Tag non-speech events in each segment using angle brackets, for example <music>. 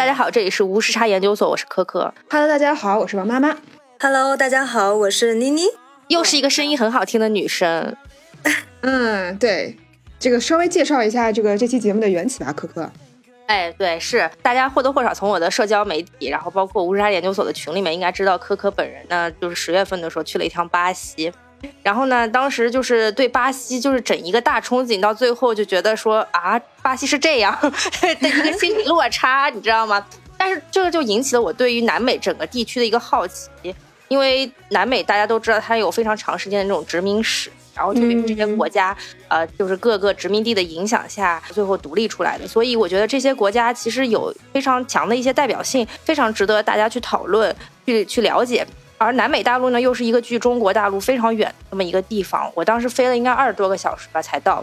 大家好，这里是无时差研究所，我是可可。Hello，大家好，我是王妈妈。Hello，大家好，我是妮妮。又是一个声音很好听的女生。<laughs> 嗯，对，这个稍微介绍一下这个这期节目的缘起吧，可可。哎，对，是大家或多或少从我的社交媒体，然后包括无时差研究所的群里面，应该知道可可本人呢，就是十月份的时候去了一趟巴西。然后呢，当时就是对巴西就是整一个大憧憬，到最后就觉得说啊，巴西是这样 <laughs> 的一个心理落差，你知道吗？但是这个就引起了我对于南美整个地区的一个好奇，因为南美大家都知道它有非常长时间的这种殖民史，然后特别是这些国家，呃，就是各个殖民地的影响下，最后独立出来的。所以我觉得这些国家其实有非常强的一些代表性，非常值得大家去讨论、去去了解。而南美大陆呢，又是一个距中国大陆非常远的这么一个地方，我当时飞了应该二十多个小时吧才到。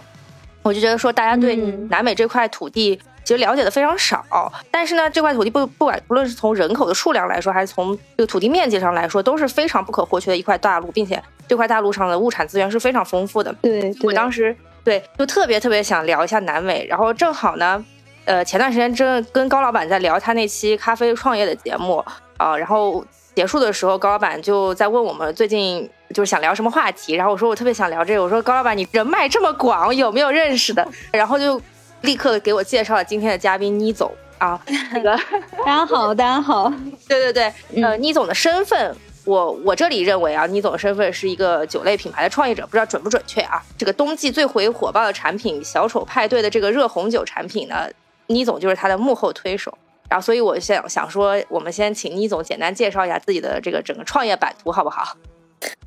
我就觉得说，大家对南美这块土地其实了解的非常少，但是呢，这块土地不不管不论是从人口的数量来说，还是从这个土地面积上来说，都是非常不可或缺的一块大陆，并且这块大陆上的物产资源是非常丰富的。对，我当时对就特别特别想聊一下南美，然后正好呢，呃，前段时间真跟高老板在聊他那期咖啡创业的节目啊、呃，然后。结束的时候，高老板就在问我们最近就是想聊什么话题，然后我说我特别想聊这个，我说高老板你人脉这么广，有没有认识的？然后就立刻给我介绍了今天的嘉宾倪总啊，那个 <laughs> 大家好，大家好，<laughs> 对对对，呃，倪总的身份，我我这里认为啊，倪总的身份是一个酒类品牌的创业者，不知道准不准确啊？这个冬季最回火爆的产品小丑派对的这个热红酒产品呢，倪总就是他的幕后推手。然后，所以我想想说，我们先请倪总简单介绍一下自己的这个整个创业版图，好不好？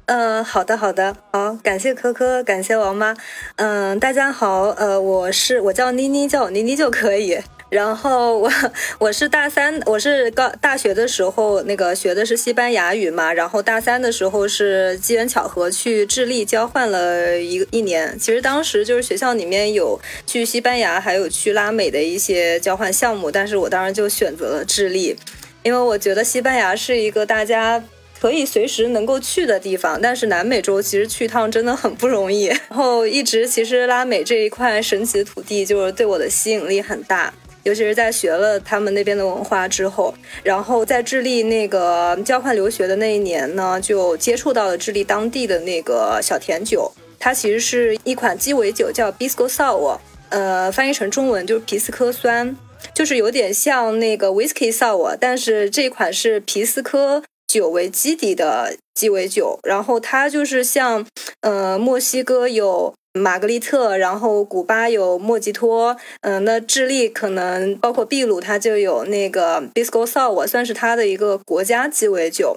嗯，好的，好的，好，感谢科科，感谢王妈。嗯、大家好，呃，我是我叫妮妮，叫我妮妮就可以。然后我 <laughs> 我是大三，我是高大学的时候那个学的是西班牙语嘛，然后大三的时候是机缘巧合去智利交换了一一年。其实当时就是学校里面有去西班牙还有去拉美的一些交换项目，但是我当时就选择了智利，因为我觉得西班牙是一个大家。可以随时能够去的地方，但是南美洲其实去一趟真的很不容易。然后一直其实拉美这一块神奇的土地就是对我的吸引力很大，尤其是在学了他们那边的文化之后，然后在智利那个交换留学的那一年呢，就接触到了智利当地的那个小甜酒，它其实是一款鸡尾酒，叫 Pisco Sour，呃，翻译成中文就是皮斯科酸，就是有点像那个 Whisky Sour，但是这款是皮斯科。酒为基底的鸡尾酒，然后它就是像，呃，墨西哥有玛格丽特，然后古巴有莫吉托，嗯、那智利可能包括秘鲁，它就有那个 b i s c o Sour，算是它的一个国家鸡尾酒。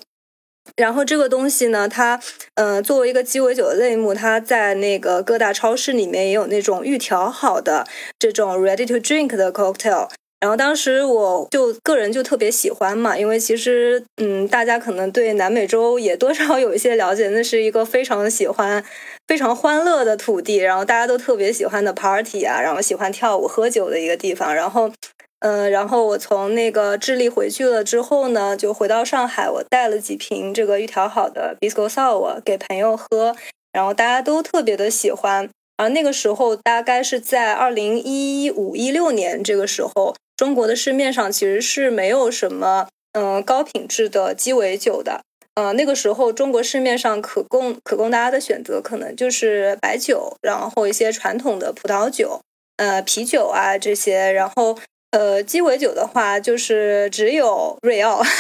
然后这个东西呢，它，呃，作为一个鸡尾酒的类目，它在那个各大超市里面也有那种预调好的这种 ready to drink 的 cocktail。然后当时我就个人就特别喜欢嘛，因为其实嗯，大家可能对南美洲也多少有一些了解，那是一个非常喜欢、非常欢乐的土地，然后大家都特别喜欢的 party 啊，然后喜欢跳舞、喝酒的一个地方。然后，嗯、然后我从那个智利回去了之后呢，就回到上海，我带了几瓶这个预调好的 Bisco Sour 给朋友喝，然后大家都特别的喜欢。而那个时候大概是在二零一五一六年这个时候。中国的市面上其实是没有什么嗯、呃、高品质的鸡尾酒的，呃那个时候中国市面上可供可供大家的选择可能就是白酒，然后一些传统的葡萄酒，呃啤酒啊这些，然后呃鸡尾酒的话就是只有瑞奥。<laughs>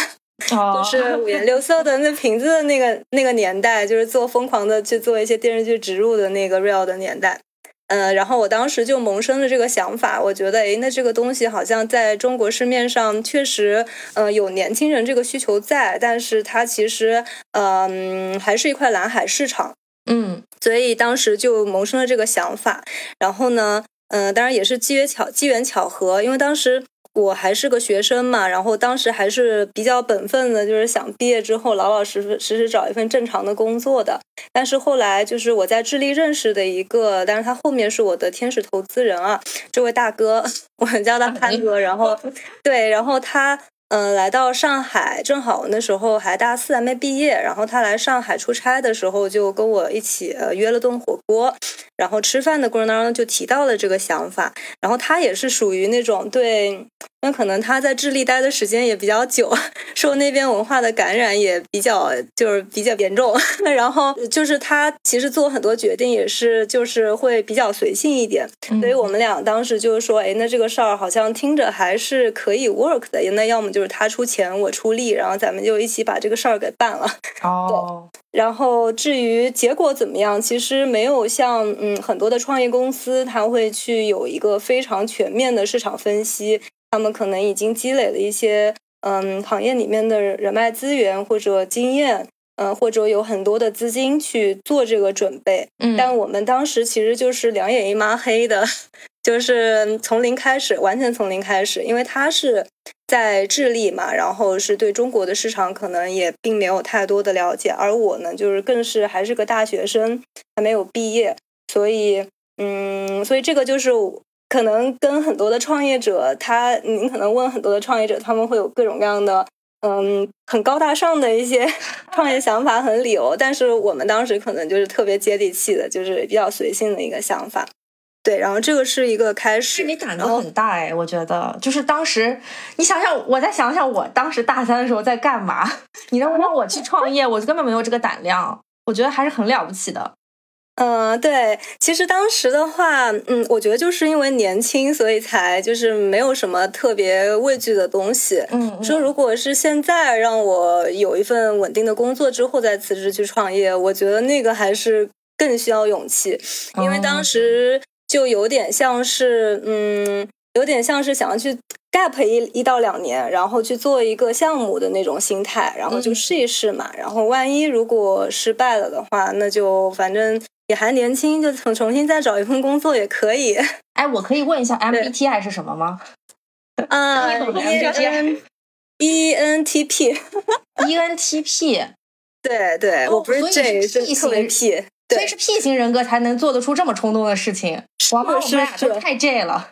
就是五颜六色的那瓶子的那个那个年代，就是做疯狂的去做一些电视剧植入的那个 real 的年代。呃，然后我当时就萌生了这个想法，我觉得，诶，那这个东西好像在中国市面上确实，呃，有年轻人这个需求在，但是它其实，嗯、呃，还是一块蓝海市场，嗯，所以当时就萌生了这个想法。然后呢，嗯、呃，当然也是机缘巧机缘巧合，因为当时。我还是个学生嘛，然后当时还是比较本分的，就是想毕业之后老老实实实找一份正常的工作的。但是后来就是我在智利认识的一个，但是他后面是我的天使投资人啊，这位大哥，我们叫他潘哥。然后对，然后他嗯、来到上海，正好那时候还大四还没毕业，然后他来上海出差的时候就跟我一起呃约了顿火锅。然后吃饭的过程当中就提到了这个想法，然后他也是属于那种对因为可能他在智利待的时间也比较久，<laughs> 受那边文化的感染也比较就是比较严重。<laughs> 然后就是他其实做很多决定也是就是会比较随性一点，所以我们俩当时就是说，哎，那这个事儿好像听着还是可以 work 的。那要么就是他出钱，我出力，然后咱们就一起把这个事儿给办了。<laughs> 哦。然后至于结果怎么样，其实没有像嗯很多的创业公司，他会去有一个非常全面的市场分析，他们可能已经积累了一些嗯行业里面的人脉资源或者经验，嗯或者有很多的资金去做这个准备。嗯，但我们当时其实就是两眼一抹黑的，<laughs> 就是从零开始，完全从零开始，因为他是。在智利嘛，然后是对中国的市场可能也并没有太多的了解，而我呢，就是更是还是个大学生，还没有毕业，所以，嗯，所以这个就是可能跟很多的创业者，他，您可能问很多的创业者，他们会有各种各样的，嗯，很高大上的一些 <laughs> 创业想法和理由，但是我们当时可能就是特别接地气的，就是比较随性的一个想法。对，然后这个是一个开始。你胆子很大哎，我觉得就是当时，你想想，我再想想，我当时大三的时候在干嘛？<laughs> 你能让我去创业，我根本没有这个胆量。我觉得还是很了不起的。嗯，对，其实当时的话，嗯，我觉得就是因为年轻，所以才就是没有什么特别畏惧的东西。嗯，说如果是现在让我有一份稳定的工作之后再辞职去创业，我觉得那个还是更需要勇气，因为当时。就有点像是，嗯，有点像是想要去 gap 一一到两年，然后去做一个项目的那种心态，然后就试一试嘛。然后万一如果失败了的话，那就反正也还年轻，就重重新再找一份工作也可以。<laughs> 哎，我可以问一下 MBTI 是什么吗？<laughs> 啊，ENTP，ENTP，<laughs> 对对，我不是 J，是特别 P。所以是 P 型人格才能做得出这么冲动的事情，我们俩就太 J 了。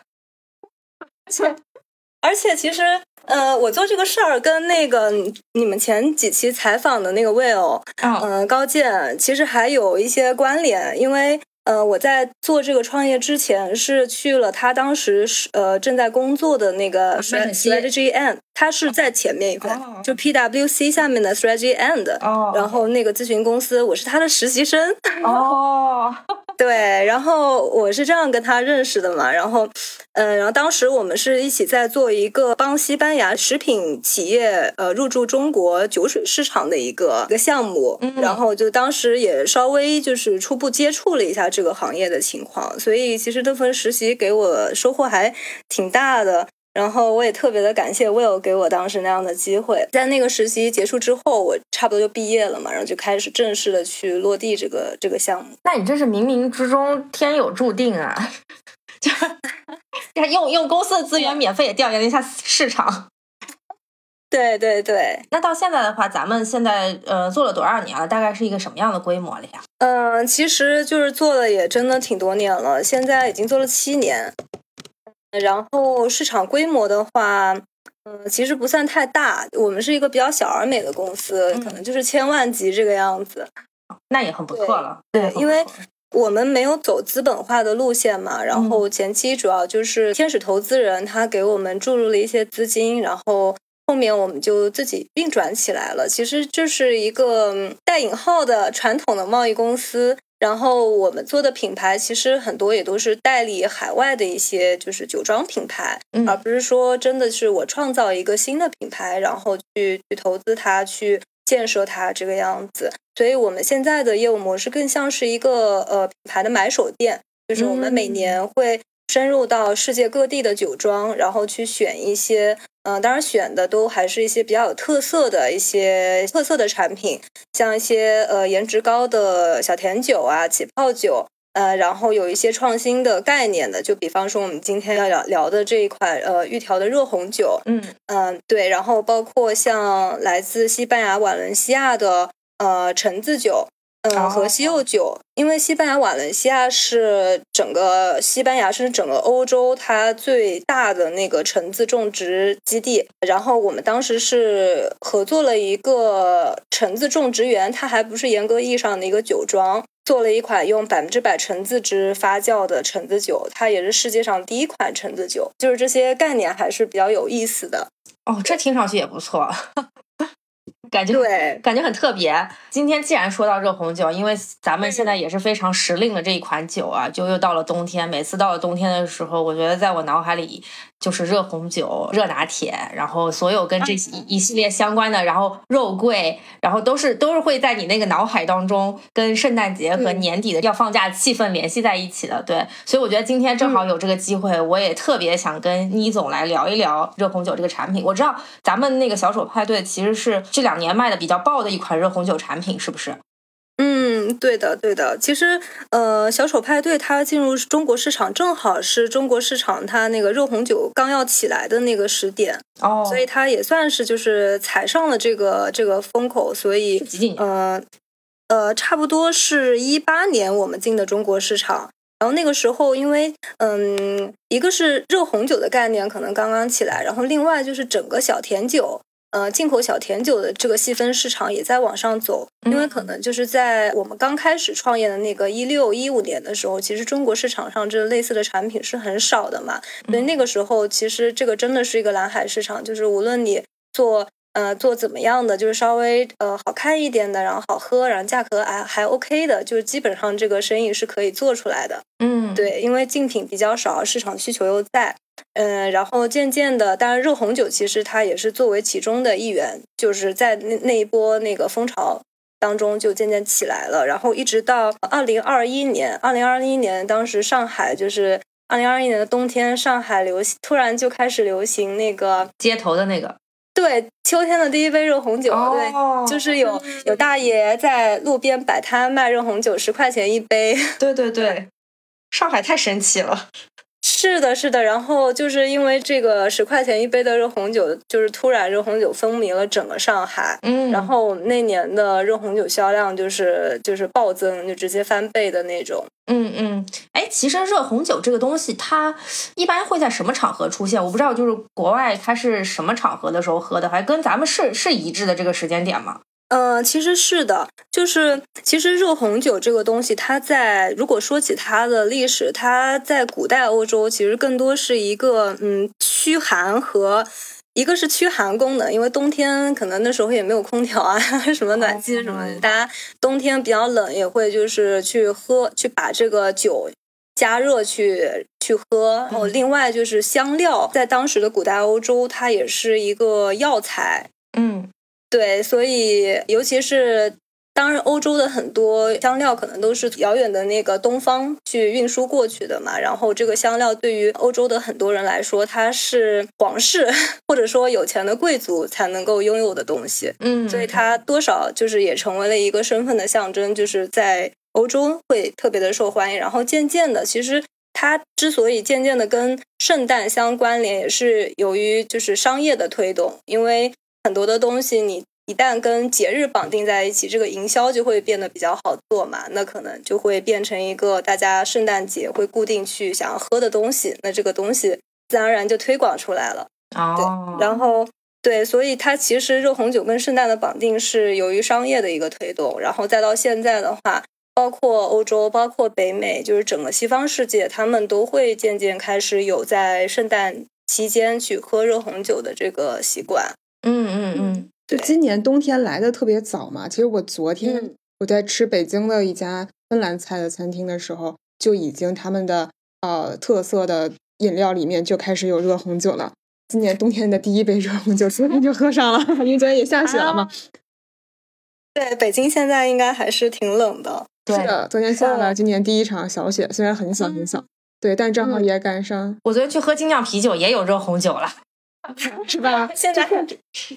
而且其实，呃，我做这个事儿跟那个你们前几期采访的那个 Will，嗯，高健，其实还有一些关联，因为。呃，我在做这个创业之前是去了他当时是呃正在工作的那个 strategy end，他是在前面一块，就 PWC 下面的 strategy end，然后那个咨询公司我是他的实习生。<laughs> 哦。<laughs> 对，然后我是这样跟他认识的嘛，然后，嗯，然后当时我们是一起在做一个帮西班牙食品企业呃入驻中国酒水市场的一个一个项目，然后就当时也稍微就是初步接触了一下这个行业的情况，所以其实这份实习给我收获还挺大的。然后我也特别的感谢 Will 给我当时那样的机会，在那个实习结束之后，我差不多就毕业了嘛，然后就开始正式的去落地这个这个项目。那你这是冥冥之中天有注定啊！<laughs> 就用用公司的资源免费也调研了一下市场。<laughs> 对对对。那到现在的话，咱们现在呃做了多少年了？大概是一个什么样的规模了呀？嗯，其实就是做了也真的挺多年了，现在已经做了七年。然后市场规模的话，嗯，其实不算太大。我们是一个比较小而美的公司，可能就是千万级这个样子，那也很不错了。对，因为我们没有走资本化的路线嘛，然后前期主要就是天使投资人他给我们注入了一些资金，然后后面我们就自己运转起来了。其实就是一个带引号的传统的贸易公司。然后我们做的品牌其实很多也都是代理海外的一些就是酒庄品牌，而不是说真的是我创造一个新的品牌，然后去去投资它，去建设它这个样子。所以我们现在的业务模式更像是一个呃品牌的买手店，就是我们每年会。深入到世界各地的酒庄，然后去选一些，嗯，当然选的都还是一些比较有特色的一些特色的产品，像一些呃颜值高的小甜酒啊、起泡酒，呃，然后有一些创新的概念的，就比方说我们今天要聊聊的这一款呃玉条的热红酒，嗯嗯，对，然后包括像来自西班牙瓦伦西亚的呃橙子酒。嗯，和西柚酒，因为西班牙瓦伦西亚是整个西班牙，甚至整个欧洲它最大的那个橙子种植基地。然后我们当时是合作了一个橙子种植园，它还不是严格意义上的一个酒庄。做了一款用百分之百橙子汁发酵的橙子酒，它也是世界上第一款橙子酒。就是这些概念还是比较有意思的。哦，这听上去也不错。感觉对，感觉很特别。今天既然说到热红酒，因为咱们现在也是非常时令的这一款酒啊，就又到了冬天。每次到了冬天的时候，我觉得在我脑海里就是热红酒、热拿铁，然后所有跟这一系列相关的，然后肉桂，然后都是都是会在你那个脑海当中跟圣诞节和年底的要放假气氛联系在一起的。对，所以我觉得今天正好有这个机会，我也特别想跟倪总来聊一聊热红酒这个产品。我知道咱们那个小丑派对其实是这两年卖的比较爆的一款热红酒产品，是不是？嗯，对的，对的。其实，呃，小丑派对它进入中国市场，正好是中国市场它那个热红酒刚要起来的那个时点，哦，所以它也算是就是踩上了这个这个风口。所以，几几年？呃呃，差不多是一八年我们进的中国市场。然后那个时候，因为嗯，一个是热红酒的概念可能刚刚起来，然后另外就是整个小甜酒。呃，进口小甜酒的这个细分市场也在往上走，因为可能就是在我们刚开始创业的那个一六一五年的时候，其实中国市场上这类似的产品是很少的嘛，所以那个时候其实这个真的是一个蓝海市场，就是无论你做呃做怎么样的，就是稍微呃好看一点的，然后好喝，然后价格还还 OK 的，就是基本上这个生意是可以做出来的。嗯，对，因为竞品比较少，市场需求又在。嗯，然后渐渐的，当然热红酒其实它也是作为其中的一员，就是在那那一波那个风潮当中就渐渐起来了。然后一直到二零二一年，二零二一年当时上海就是二零二一年的冬天，上海流行突然就开始流行那个街头的那个，对，秋天的第一杯热红酒，哦对，就是有有大爷在路边摆摊卖热红酒，十块钱一杯。对对对，<laughs> 上海太神奇了。是的，是的，然后就是因为这个十块钱一杯的热红酒，就是突然热红酒风靡了整个上海，嗯，然后那年的热红酒销量就是就是暴增，就直接翻倍的那种。嗯嗯，哎，其实热红酒这个东西，它一般会在什么场合出现？我不知道，就是国外它是什么场合的时候喝的，还跟咱们是是一致的这个时间点吗？呃，其实是的，就是其实热红酒这个东西，它在如果说起它的历史，它在古代欧洲其实更多是一个嗯驱寒和一个是驱寒功能，因为冬天可能那时候也没有空调啊，<laughs> 什么暖气什么的，大家冬天比较冷也会就是去喝去把这个酒加热去去喝，然后另外就是香料，在当时的古代欧洲，它也是一个药材，嗯。对，所以尤其是当然，欧洲的很多香料可能都是遥远的那个东方去运输过去的嘛。然后这个香料对于欧洲的很多人来说，它是皇室或者说有钱的贵族才能够拥有的东西。嗯，所以它多少就是也成为了一个身份的象征，就是在欧洲会特别的受欢迎。然后渐渐的，其实它之所以渐渐的跟圣诞相关联，也是由于就是商业的推动，因为。很多的东西，你一旦跟节日绑定在一起，这个营销就会变得比较好做嘛。那可能就会变成一个大家圣诞节会固定去想要喝的东西。那这个东西自然而然就推广出来了。哦，对，然后对，所以它其实热红酒跟圣诞的绑定是由于商业的一个推动，然后再到现在的话，包括欧洲，包括北美，就是整个西方世界，他们都会渐渐开始有在圣诞期间去喝热红酒的这个习惯。嗯嗯嗯，就今年冬天来的特别早嘛。其实我昨天嗯我在吃北京的一家芬兰菜的餐厅的时候，就已经他们的呃特色的饮料里面就开始有热红酒了。今年冬天的第一杯热红酒，昨天就喝上了，因为昨天也下雪了嘛。对，北京现在应该还是挺冷的。对是的，昨天下了嗯今年第一场小雪，虽然很小很小，对，但正好也赶上，我昨天去喝精酿啤酒，也有热红酒了。<laughs> 是吧？现在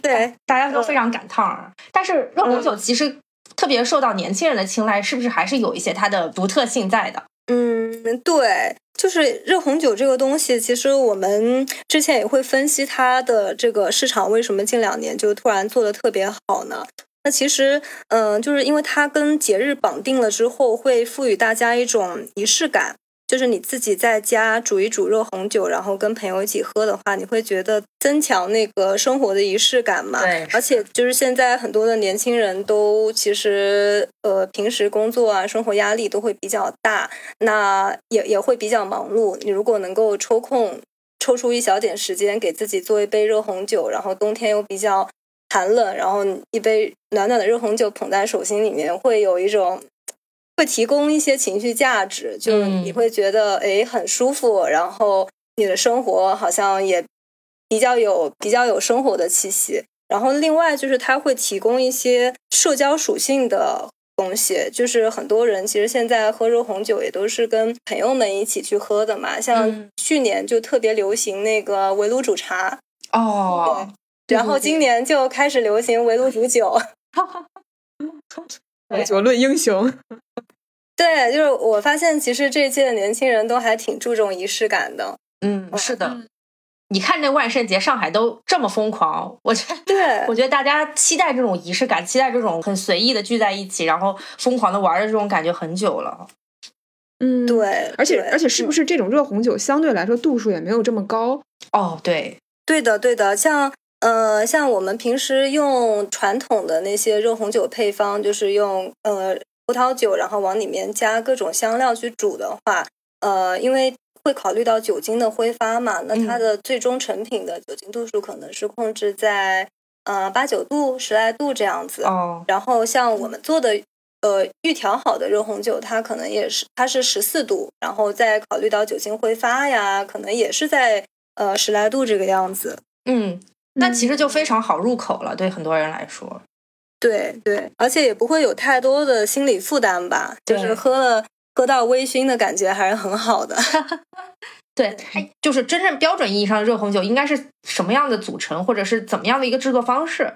对，大家都非常赶趟儿。但是热红酒其实特别受到年轻人的青睐，是不是还是有一些它的独特性在的？嗯，对，就是热红酒这个东西，其实我们之前也会分析它的这个市场为什么近两年就突然做的特别好呢？那其实，嗯、就是因为它跟节日绑定了之后，会赋予大家一种仪式感。就是你自己在家煮一煮热红酒，然后跟朋友一起喝的话，你会觉得增强那个生活的仪式感嘛？对而且就是现在很多的年轻人都其实呃平时工作啊生活压力都会比较大，那也也会比较忙碌。你如果能够抽空抽出一小点时间给自己做一杯热红酒，然后冬天又比较寒冷，然后一杯暖暖的热红酒捧在手心里面，会有一种会提供一些情绪价值，就是嗯你会觉得诶很舒服，然后你的生活好像也比较有比较有生活的气息。然后另外就是它会提供一些社交属性的东西，就是很多人其实现在喝热红酒也都是跟朋友们一起去喝的嘛，像嗯去年就特别流行那个围炉煮茶，哦，然后今年就开始流行围炉煮酒。<laughs> 喝酒论英雄。<laughs> 对，就是我发现其实这一届的年轻人都还挺注重仪式感的。嗯，是的。你看这万圣节，上海都这么疯狂，我觉得，对我觉得大家期待这种仪式感，期待这种很随意的聚在一起，然后疯狂的玩的这种感觉很久了。嗯，。对，而且而且，是不是这种热红酒相对来说度数也没有这么高？哦，对，对的，对的，像呃，像我们平时用传统的那些热红酒配方，就是用呃葡萄酒，然后往里面加各种香料去煮的话，呃，因为会考虑到酒精的挥发嘛，那它嗯的最终成品的酒精度数可能是控制在呃八九度、十来度这样子。哦，然后像我们做的呃预调好的热红酒，它可能也是它是十四度，然后再考虑到酒精挥发呀，可能也是在呃十来度这个样子。嗯，那其实就非常好入口了，对很多人来说。对对，而且也不会有太多的心理负担吧，就是喝了喝到微醺的感觉还是很好的。<laughs> <laughs> 对，哎就是真正标准意义上的热红酒应该是什么样的组成，或者是怎么样的一个制作方式？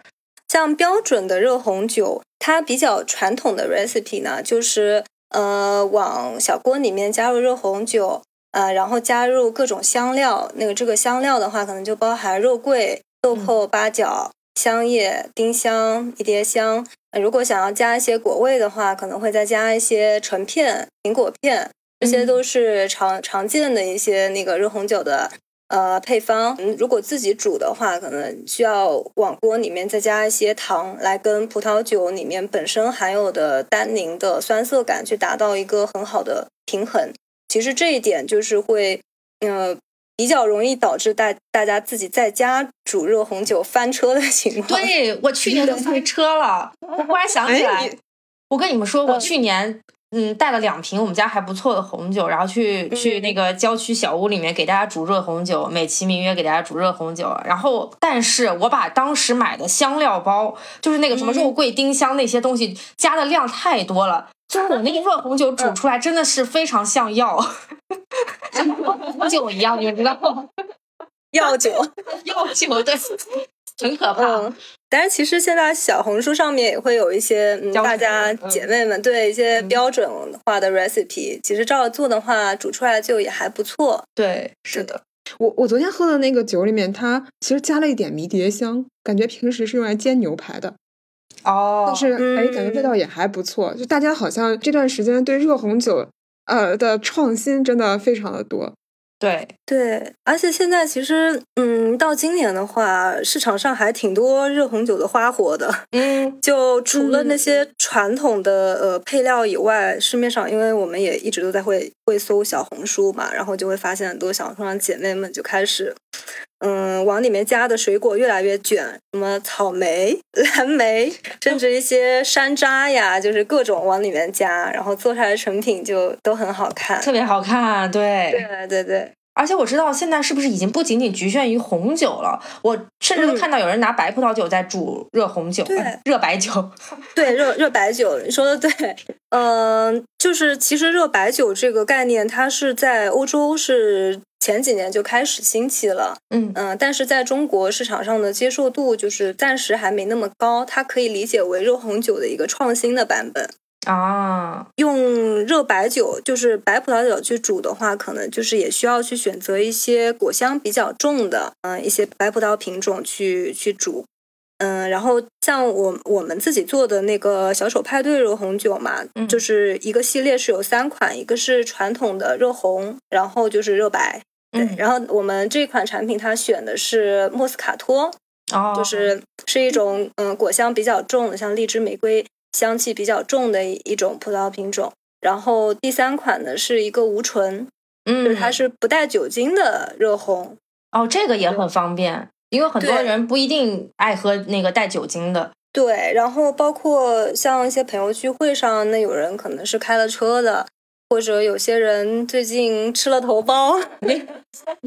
像标准的热红酒，它比较传统的 recipe 呢，就是呃往小锅里面加入热红酒，呃，然后加入各种香料。那个这个香料的话，可能就包含肉桂、豆蔻、八角、香叶、丁香、迷迭香。呃如果想要加一些果味的话，可能会再加一些橙片、苹果片，这些都是常常见的一些那个热红酒的呃配方。嗯，如果自己煮的话，可能需要往锅里面再加一些糖，来跟葡萄酒里面本身含有的单宁的酸涩感去达到一个很好的平衡。其实这一点就是会，呃，比较容易导致大大家自己在家煮热红酒翻车的情况。对我去年就翻车了，我忽然想起来，哎我跟你们说，我嗯去年嗯带了两瓶我们家还不错的红酒，然后去去嗯那个郊区小屋里面给大家煮热红酒，美其名曰给大家煮热红酒。然后，但是我把当时买的香料包，就是那个什么嗯肉桂、丁香那些东西加的量太多了。就是我那个热红酒煮出来真的是非常像药，<laughs> 像红酒一样，你们知道吗？<laughs> <laughs> 药酒。药酒对，很可怕。嗯，但是其实现在小红书上面也会有一些嗯，大家嗯姐妹们对一些标准化的 recipe，、其实照着做的话，煮出来就也还不错。对，是的。我我昨天喝的那个酒里面，它其实加了一点迷迭香，感觉平时是用来煎牛排的，哦，但是哎，感觉味嗯道也还不错。就大家好像这段时间对热红酒呃的创新真的非常的多。对，对，而且现在其实，嗯，到今年的话，市场上还挺多热红酒的花活的。嗯，就除了那嗯些传统的呃配料以外，市面上因为我们也一直都在会会搜小红书嘛，然后就会发现很多小红书上姐妹们就开始，嗯，往里面加的水果越来越卷，什么草莓、蓝莓，甚至一些山楂呀，就是各种往里面加，然后做出来的成品就都很好看。特别好看，对。对对对，而且我知道现在是不是已经不仅仅局限于红酒了？我甚至都嗯看到有人拿白葡萄酒在煮热红酒、对呃热白酒。<laughs> 对，热热白酒，你说的对，嗯、就是其实热白酒这个概念，它是在欧洲是前几年就开始兴起了，嗯嗯、但是在中国市场上的接受度就是暂时还没那么高，它可以理解为热红酒的一个创新的版本。啊，用热白酒，就是白葡萄酒去煮的话，可能就是也需要去选择一些果香比较重的，嗯、一些白葡萄品种去去煮。嗯，然后像我我们自己做的那个小丑派对热红酒嘛，嗯。就是一个系列是有三款，一个是传统的热红，然后就是热白，对，嗯，然后我们这款产品它选的是莫斯卡托，哦，就是是一种嗯果香比较重的，像荔枝玫瑰香气比较重的一一种葡萄品种。然后第三款呢是一个无醇，嗯，就是它是不带酒精的热红。哦，这个也很方便，因为很多人不一定爱喝那个带酒精的。对，然后包括像一些朋友聚会上，那有人可能是开了车的，或者有些人最近吃了头孢 <laughs>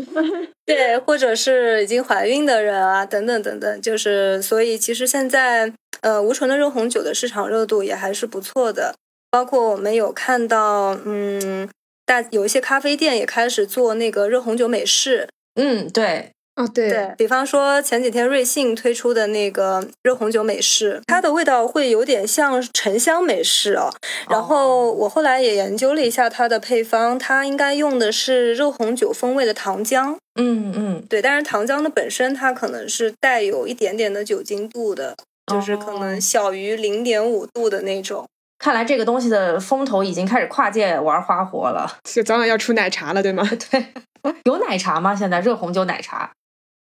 <laughs> 对，或者是已经怀孕的人啊，等等等等，就是所以其实现在呃无醇的热红酒的市场热度也还是不错的，包括我们有看到，嗯，大有一些咖啡店也开始做那个热红酒美式，嗯，对，哦，对，对比方说前几天瑞幸推出的那个热红酒美式，它的味道会有点像沉香美式哦。然后我后来也研究了一下它的配方，它应该用的是热红酒风味的糖浆。嗯嗯，对，但是糖浆的本身它可能是带有一点点的酒精度的，就是可哦能小于零点五度的那种。看来这个东西的风头已经开始跨界玩花活了。<laughs> 就早晚要出奶茶了，对吗？<laughs> 对，<laughs> 有奶茶吗？现在热红酒奶茶？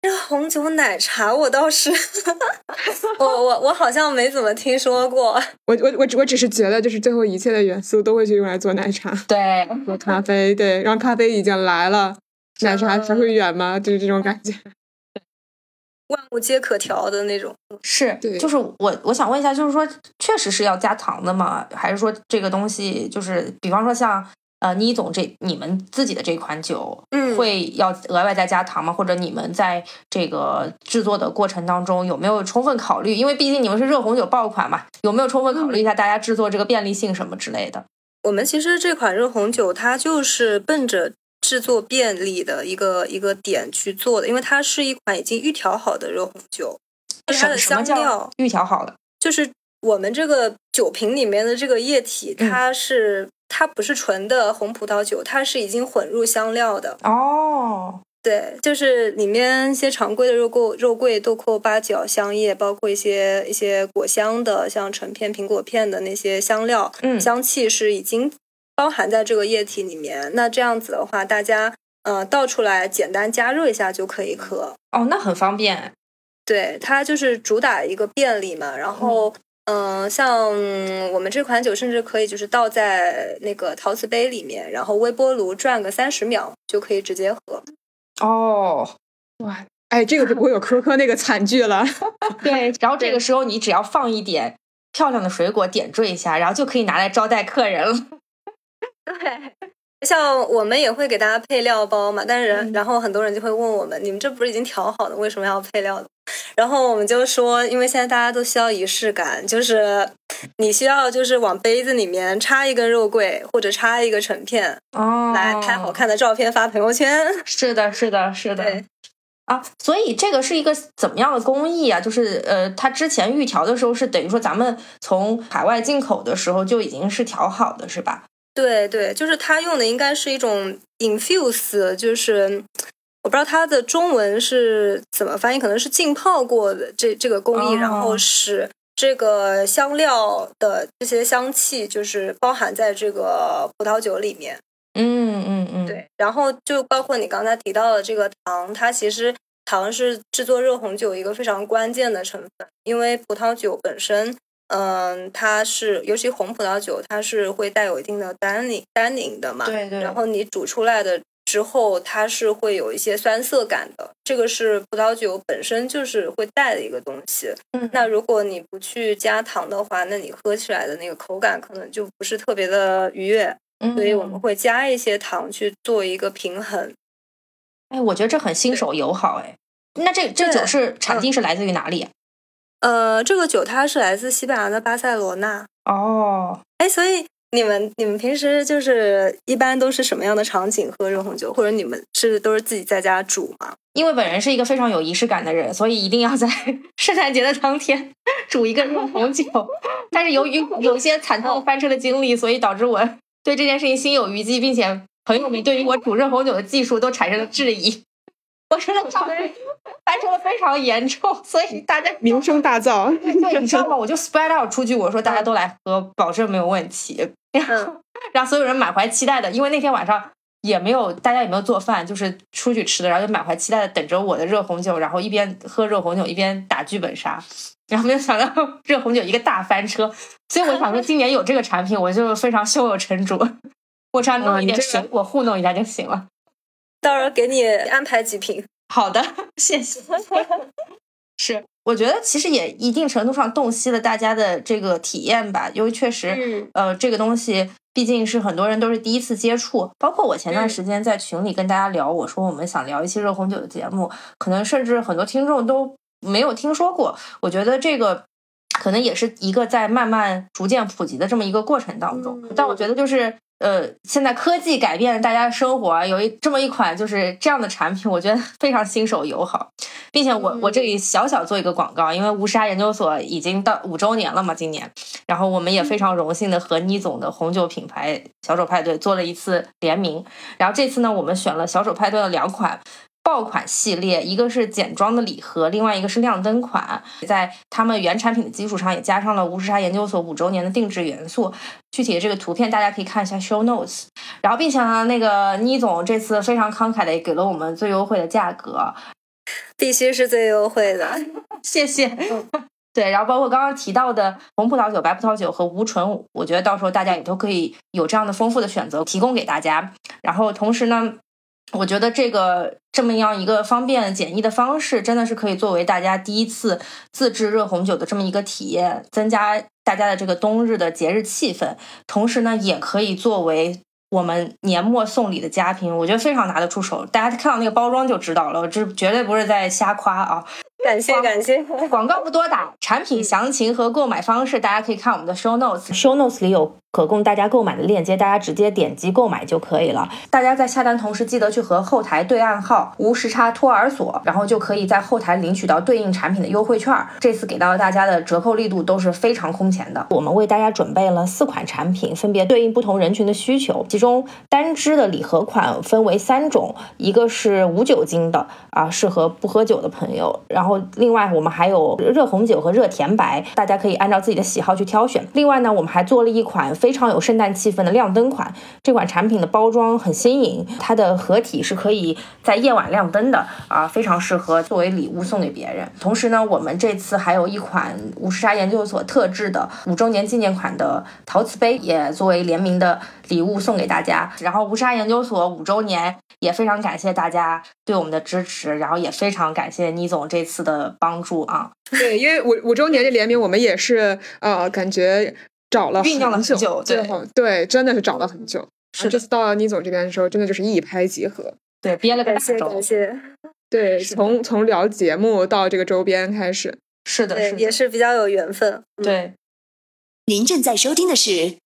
热红酒奶茶我倒是，<laughs> 我我我好像没怎么听说过。我我我只我只是觉得，就是最后一切的元素都会去用来做奶茶、对，做咖啡，对，然后咖啡已经来了，奶茶还会远吗？就是这种感觉。<laughs> 万物皆可调的那种。是，对就是我我想问一下，就是说，确实是要加糖的吗？还是说这个东西就是，比方说像呃倪总这你们自己的这款酒，嗯会要额外再加糖吗？或者你们在这个制作的过程当中有没有充分考虑？因为毕竟你们是热红酒爆款嘛，有没有充分考虑一下大家制作这个便利性什么之类的？我们其实这款热红酒，它就是奔着制作便利的一个一个点去做的，因为它是一款已经预调好的热红酒，它的香料预调好了？就是我们这个酒瓶里面的这个液体，嗯它是、它不是纯的红葡萄酒，它是已经混入香料的。哦，对，就是里面一些常规的肉桂、肉桂、豆蔻、八角、香叶，包括一些一些果香的，像橙片、苹果片的那些香料，嗯香气是已经包含在这个液体里面。那这样子的话，大家呃倒出来，简单加热一下就可以喝。哦，那很方便。对，它就是主打一个便利嘛。然后，嗯、像我们这款酒，甚至可以就是倒在那个陶瓷杯里面，然后微波炉转个三十秒就可以直接喝。哦，哇，哎，这个就不会有科科那个惨剧了。<laughs> 对，然后这个时候你只要放一点漂亮的水果点缀一下，然后就可以拿来招待客人了。对，像我们也会给大家配料包嘛，但是、嗯然后很多人就会问我们，你们这不是已经调好了，为什么要配料的？然后我们就说，因为现在大家都需要仪式感，就是你需要就是往杯子里面插一根肉桂或者插一个橙片，哦来拍好。看的照片发朋友圈。是的，是的，是的。对啊，所以这个是一个怎么样的工艺啊？就是呃，它之前预调的时候是等于说咱们从海外进口的时候就已经是调好的，是吧？对对，就是它用的应该是一种 infuse，就是我不知道它的中文是怎么翻译，可能是浸泡过的这这个工艺，哦然后使这个香料的这些香气就是包含在这个葡萄酒里面。嗯嗯嗯，，对，然后就包括你刚才提到的这个糖，它其实糖是制作热红酒一个非常关键的成分，因为葡萄酒本身，嗯，它是尤其红葡萄酒，它是会带有一定的单宁单宁的嘛，对对。然后你煮出来的之后，它是会有一些酸涩感的，这个是葡萄酒本身就是会带的一个东西。嗯那如果你不去加糖的话，那你喝起来的那个口感可能就不是特别的愉悦。嗯所以我们嗯会加一些糖去做一个平衡。哎，我觉得这很新手友好哎。那这这酒是产地是来自于哪里啊？呃，这个酒它是来自西班牙的巴塞罗那。哦，哎，所以你们你们平时就是一般都是什么样的场景喝热红酒，或者你们是都是自己在家煮吗？因为本人是一个非常有仪式感的人，所以一定要在 <laughs> 圣诞节的当天 <laughs> 煮一个热红酒。<laughs> 但是由于有一些惨痛翻车的经历，所以导致我对这件事情心有余悸，并且朋友们对于我煮热红酒的技术都产生了质疑。我真的上翻车的非常严重，所以大家名声大噪。对，你知道吗？我就 <laughs> spread out 出去，我说大家都来喝，保证没有问题。然后 <laughs> 让所有人满怀期待的，因为那天晚上也没有大家也没有做饭，就是出去吃的，然后就满怀期待的等着我的热红酒，然后一边喝热红酒一边打剧本杀，然后没有想到 <laughs> 热红酒一个大翻车，所以我想说今年有这个产品，我就非常胸有成竹，我只要弄一点水果糊弄一下就行了。到时候给你安排几瓶。<laughs> 好的，谢谢。<laughs> 是，我觉得其实也一定程度上洞悉了大家的这个体验吧，因为确实，呃，这个东西毕竟是很多人都是第一次接触，包括我前段时间在群里跟大家聊，我说我们想聊一期热红酒的节目，可能甚至很多听众都没有听说过。我觉得这个可能也是一个在慢慢逐渐普及的这么一个过程当中，但我觉得就是。呃，现在科技改变了大家的生活，有一这么一款就是这样的产品，我觉得 <laughs> 非常新手友好，并且我我这里小小做一个广告，因为无沙研究所已经到五周年了嘛，今年，然后我们也非常荣幸的和倪总的红酒品牌小手派对做了一次联名，然后这次呢，我们选了小手派对的两款。爆款系列，一个是简装的礼盒，另外一个是亮灯款，在他们原产品的基础上，也加上了无时差研究所五周年的定制元素。具体的这个图片大家可以看一下 show notes。然后，并且呢，那个倪总这次非常慷慨的给了我们最优惠的价格，<laughs> 必须是最优惠的，谢谢。对，然后包括刚刚提到的红葡萄酒、白葡萄酒和无醇，我觉得到时候大家也都可以有这样的丰富的选择提供给大家。然后同时呢。我觉得这个这么样一个方便简易的方式，真的是可以作为大家第一次自制热红酒的这么一个体验，增加大家的这个冬日的节日气氛。同时呢，也可以作为我们年末送礼的佳品，我觉得非常拿得出手。大家看到那个包装就知道了，这绝对不是在瞎夸啊！感 <laughs> 谢感谢，<laughs> 广告不多打，产品详情和购买方式大家可以看我们的 show notes，show notes 里有。可供大家购买的链接，大家直接点击购买就可以了。大家在下单同时，记得去和后台对暗号“无时差托儿所”，然后就可以在后台领取到对应产品的优惠券。这次给到大家的折扣力度都是非常空前的。我们为大家准备了四款产品，分别对应不同人群的需求。其中单支的礼盒款分为三种，一个是无酒精的啊，适合不喝酒的朋友。然后另外我们还有热红酒和热甜白，大家可以按照自己的喜好去挑选。另外呢，我们还做了一款。非常有圣诞气氛的亮灯款，这款产品的包装很新颖，它的盒体是可以在夜晚亮灯的啊，非常适合作为礼物送给别人。同时呢，我们这次还有一款五十沙研究所特制的五周年纪念款的陶瓷杯，也作为联名的礼物送给大家。然后五十沙研究所五周年也非常感谢大家对我们的支持，然后也非常感谢倪总这次的帮助啊。对，因为五五周年这联名，我们也是呃感觉。找了酝酿了很久，对对，真的是找了很久。是这次到了倪总这边的时候，真的就是一拍即合。对，憋了个大周。感谢。<laughs> 对，从从聊节目到这个周边开始，是的，是也是比较有缘分。对。您正在收听的是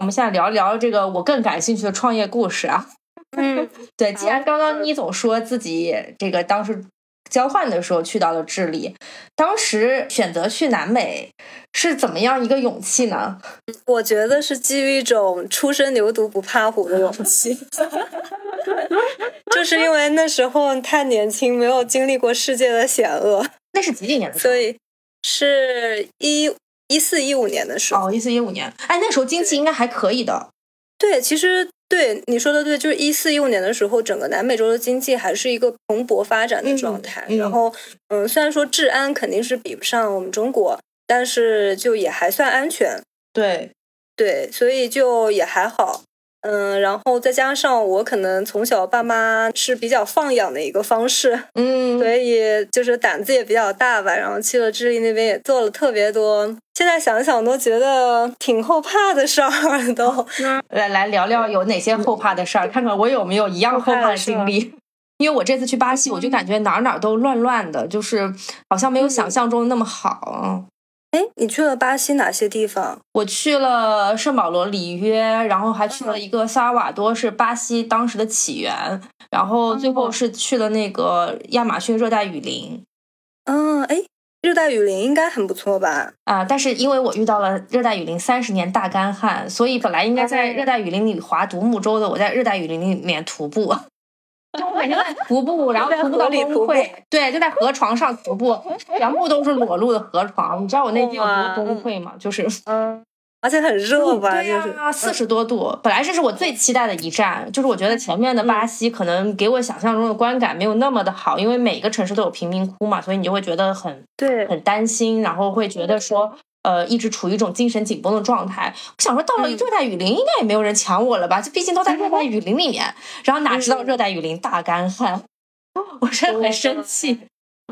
我们现在聊一聊这个我更感兴趣的创业故事啊。<laughs> 嗯，对，既然刚刚倪总说自己这个当时交换的时候去到了智利，当时选择去南美是怎么样一个勇气呢？我觉得是基于一种初生牛犊不怕虎的勇气，<laughs> 就是因为那时候太年轻，没有经历过世界的险恶。那是几几年的？所以是一一四一五年的时候。哦，一四一五年，哎，那时候经济应该还可以的。对，其实。对你说的对，就是一四一五年的时候，整个南美洲的经济还是一个蓬勃发展的状态。然后，嗯，虽然说治安肯定是比不上我们中国，但是就也还算安全。对，对，所以就也还好。嗯，然后再加上我可能从小爸妈是比较放养的一个方式，嗯，所以就是胆子也比较大吧。然后去了智利那边也做了特别多，现在想想都觉得挺后怕的事儿。<laughs> 都来来聊聊有哪些后怕的事儿，看看我有没有一样后怕的经历。<laughs> 因为我这次去巴西，我就感觉哪儿哪儿都乱乱的，就是好像没有想象中那么好。哎，你去了巴西哪些地方？我去了圣保罗、里约，然后还去了一个萨尔瓦多，是巴西当时的起源，然后最后是去了那个亚马逊热带雨林。嗯，哎，热带雨林应该很不错吧？啊，但是因为我遇到了热带雨林三十年大干旱，所以本来应该在热带雨林里划独木舟的，我在热带雨林里面徒步。就我每天在徒步，然后徒步到崩溃，对，就在河床上徒步，全部都是裸露的河床。你知道我那天有多崩溃吗？就是，嗯，而且很热吧？对呀，四十多度。本来这是我最期待的一站，就是我觉得前面的巴西可能给我想象中的观感没有那么的好，因为每个城市都有贫民窟嘛，所以你就会觉得很对，很担心，然后会觉得说。呃，一直处于一种精神紧绷的状态。我想说，到了热带雨林，应该也没有人抢我了吧？这毕竟都在热带雨林里面。然后哪知道热带雨林大干旱，<laughs> 我真的很生气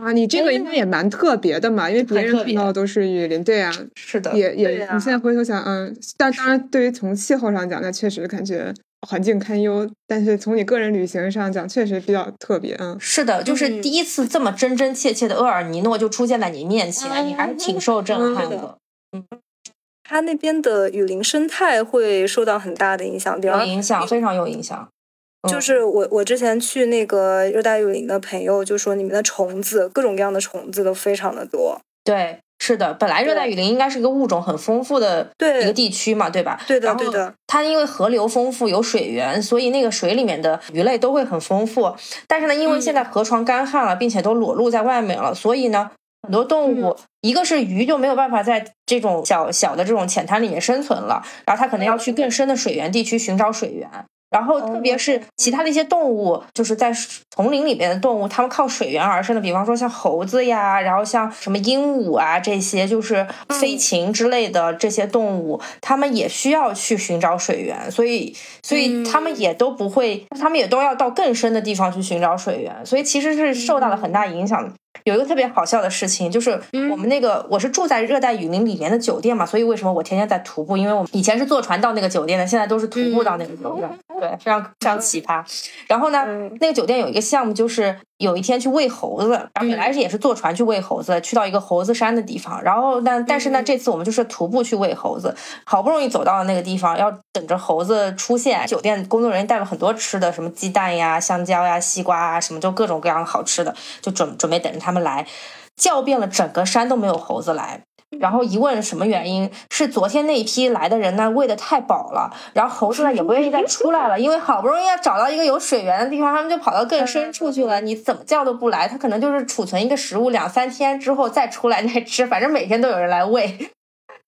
啊！你这个应该也蛮特别的嘛，因为别人看到的都是雨林，对呀，是的，也也。你现在回头想，嗯，但当然，对于从气候上讲，那确实感觉。环境堪忧，但是从你个人旅行上讲，确实比较特别。嗯，是的，就是第一次这么真真切切的厄尔尼诺就出现在你面前，你还是挺受震撼的。嗯，它那边的雨林生态会受到很大的影响，有影响，非常有影响。就是我我之前去那个热带雨林的朋友就说，你们的虫子，各种各样的虫子都非常的多。对。是的，本来热带雨林应该是一个物种很丰富的一个地区嘛，对吧？对的，对的。它因为河流丰富，有水源，所以那个水里面的鱼类都会很丰富。但是呢，因为现在河床干旱了，并且都裸露在外面了，所以呢，很多动物，一个是鱼就没有办法在这种小小的这种浅滩里面生存了，然后它可能要去更深的水源地区寻找水源。然后，特别是其他的一些动物，就是在丛林里面的动物，它们靠水源而生的，比方说像猴子呀，然后像什么鹦鹉啊这些，就是飞禽之类的这些动物，它们也需要去寻找水源，所以，所以它们也都不会，它们也都要到更深的地方去寻找水源，所以其实是受到了很大影响。有一个特别好笑的事情，就是我们那个我是住在热带雨林里面的酒店嘛，所以为什么我天天在徒步？因为我们以前是坐船到那个酒店的，现在都是徒步到那个酒店，对，非常非常奇葩。然后呢，那个酒店有一个项目，就是有一天去喂猴子，然后本来是也是坐船去喂猴子，去到一个猴子山的地方，然后但，但是呢，这次我们就是徒步去喂猴子，好不容易走到了那个地方，要等着猴子出现，酒店工作人员带了很多吃的，什么鸡蛋呀、香蕉呀、西瓜啊，什么就各种各样的好吃的，就准准备等着他们来。叫遍了整个山都没有猴子来，然后一问什么原因，是昨天那一批来的人呢喂的太饱了，然后猴子呢也不愿意再出来了，因为好不容易要找到一个有水源的地方，他们就跑到更深处去了。你怎么叫都不来，它可能就是储存一个食物两三天之后再出来再吃，反正每天都有人来喂。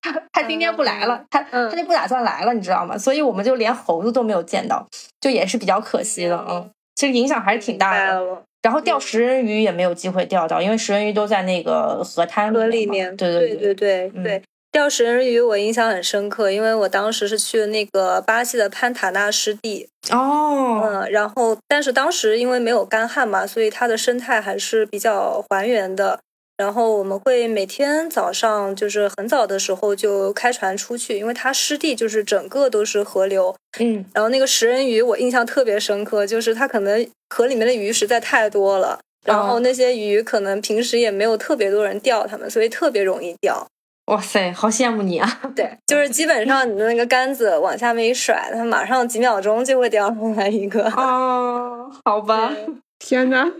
他他今天不来了，他他就不打算来了，你知道吗？所以我们就连猴子都没有见到，就也是比较可惜的。嗯，其实影响还是挺大的。然后钓食人鱼也没有机会钓到，因为食人鱼都在那个河滩河里面。对对对对对，钓食人鱼我印象很深刻，因为我当时是去那个巴西的潘塔纳湿地。哦。嗯，然后但是当时因为没有干旱嘛，所以它的生态还是比较还原的。然后我们会每天早上就是很早的时候就开船出去，因为它湿地就是整个都是河流。嗯，然后那个食人鱼我印象特别深刻，就是它可能河里面的鱼实在太多了，然后那些鱼可能平时也没有特别多人钓它们，所以特别容易钓。哇塞，好羡慕你啊！<laughs> 对，就是基本上你的那个杆子往下面一甩，它马上几秒钟就会钓上来一个。哦，好吧。天呐，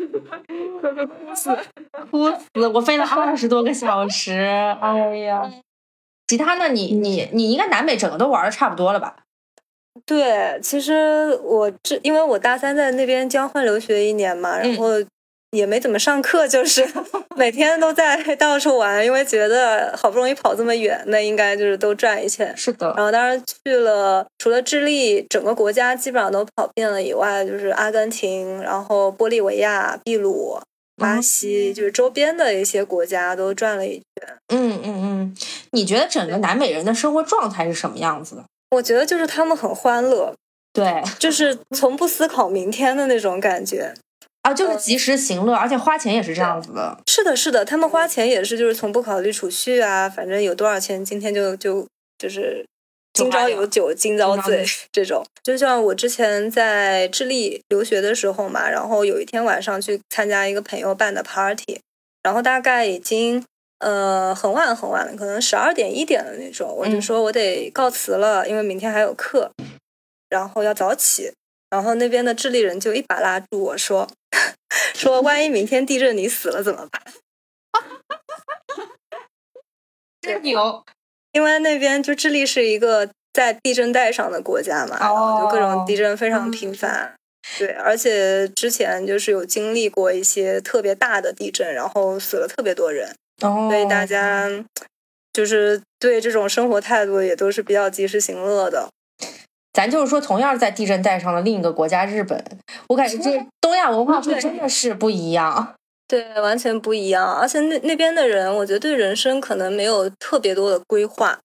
快快哭死！哭死！我飞了二十多个小时，哎呀！其他的你你你应该南北整个都玩的差不多了吧？对，其实我这因为我大三在那边交换留学一年嘛，然后。也没怎么上课，就是 <laughs> 每天都在 <laughs> 到处玩，因为觉得好不容易跑这么远，那应该就是都转一圈。是的。然后当然去了，除了智利整个国家基本上都跑遍了以外，就是阿根廷，然后玻利维亚、秘鲁、巴西，就是周边的一些国家都转了一圈。嗯嗯嗯。你觉得整个南美人的生活状态是什么样子的？我觉得就是他们很欢乐，对，就是从不思考明天的那种感觉。啊，就是及时行乐，而且花钱也是这样子的。是的，是的，他们花钱也是，就是从不考虑储蓄啊，反正有多少钱，今天就就就是今朝有酒今朝醉这种。就像我之前在智利留学的时候嘛，然后有一天晚上去参加一个朋友办的 party，然后大概已经呃很晚很晚了，可能十二点一点的那种，我就嗯说我得告辞了，因为明天还有课，然后要早起。然后那边的智利人就一把拉住我说：“ <laughs> 说万一明天地震你死了怎么办？” <laughs> 真牛，因为那边就智利是一个在地震带上的国家嘛，然后就各种地震非常频繁。对，而且之前就是有经历过一些特别大的地震，然后死了特别多人，哦所以大家就是对这种生活态度也都是比较及时行乐的。咱就是说，同样在地震带上的另一个国家日本，我感觉这东亚文化会真的是不一样。对，完全不一样。而且那那边的人，我觉得对人生可能没有特别多的规划，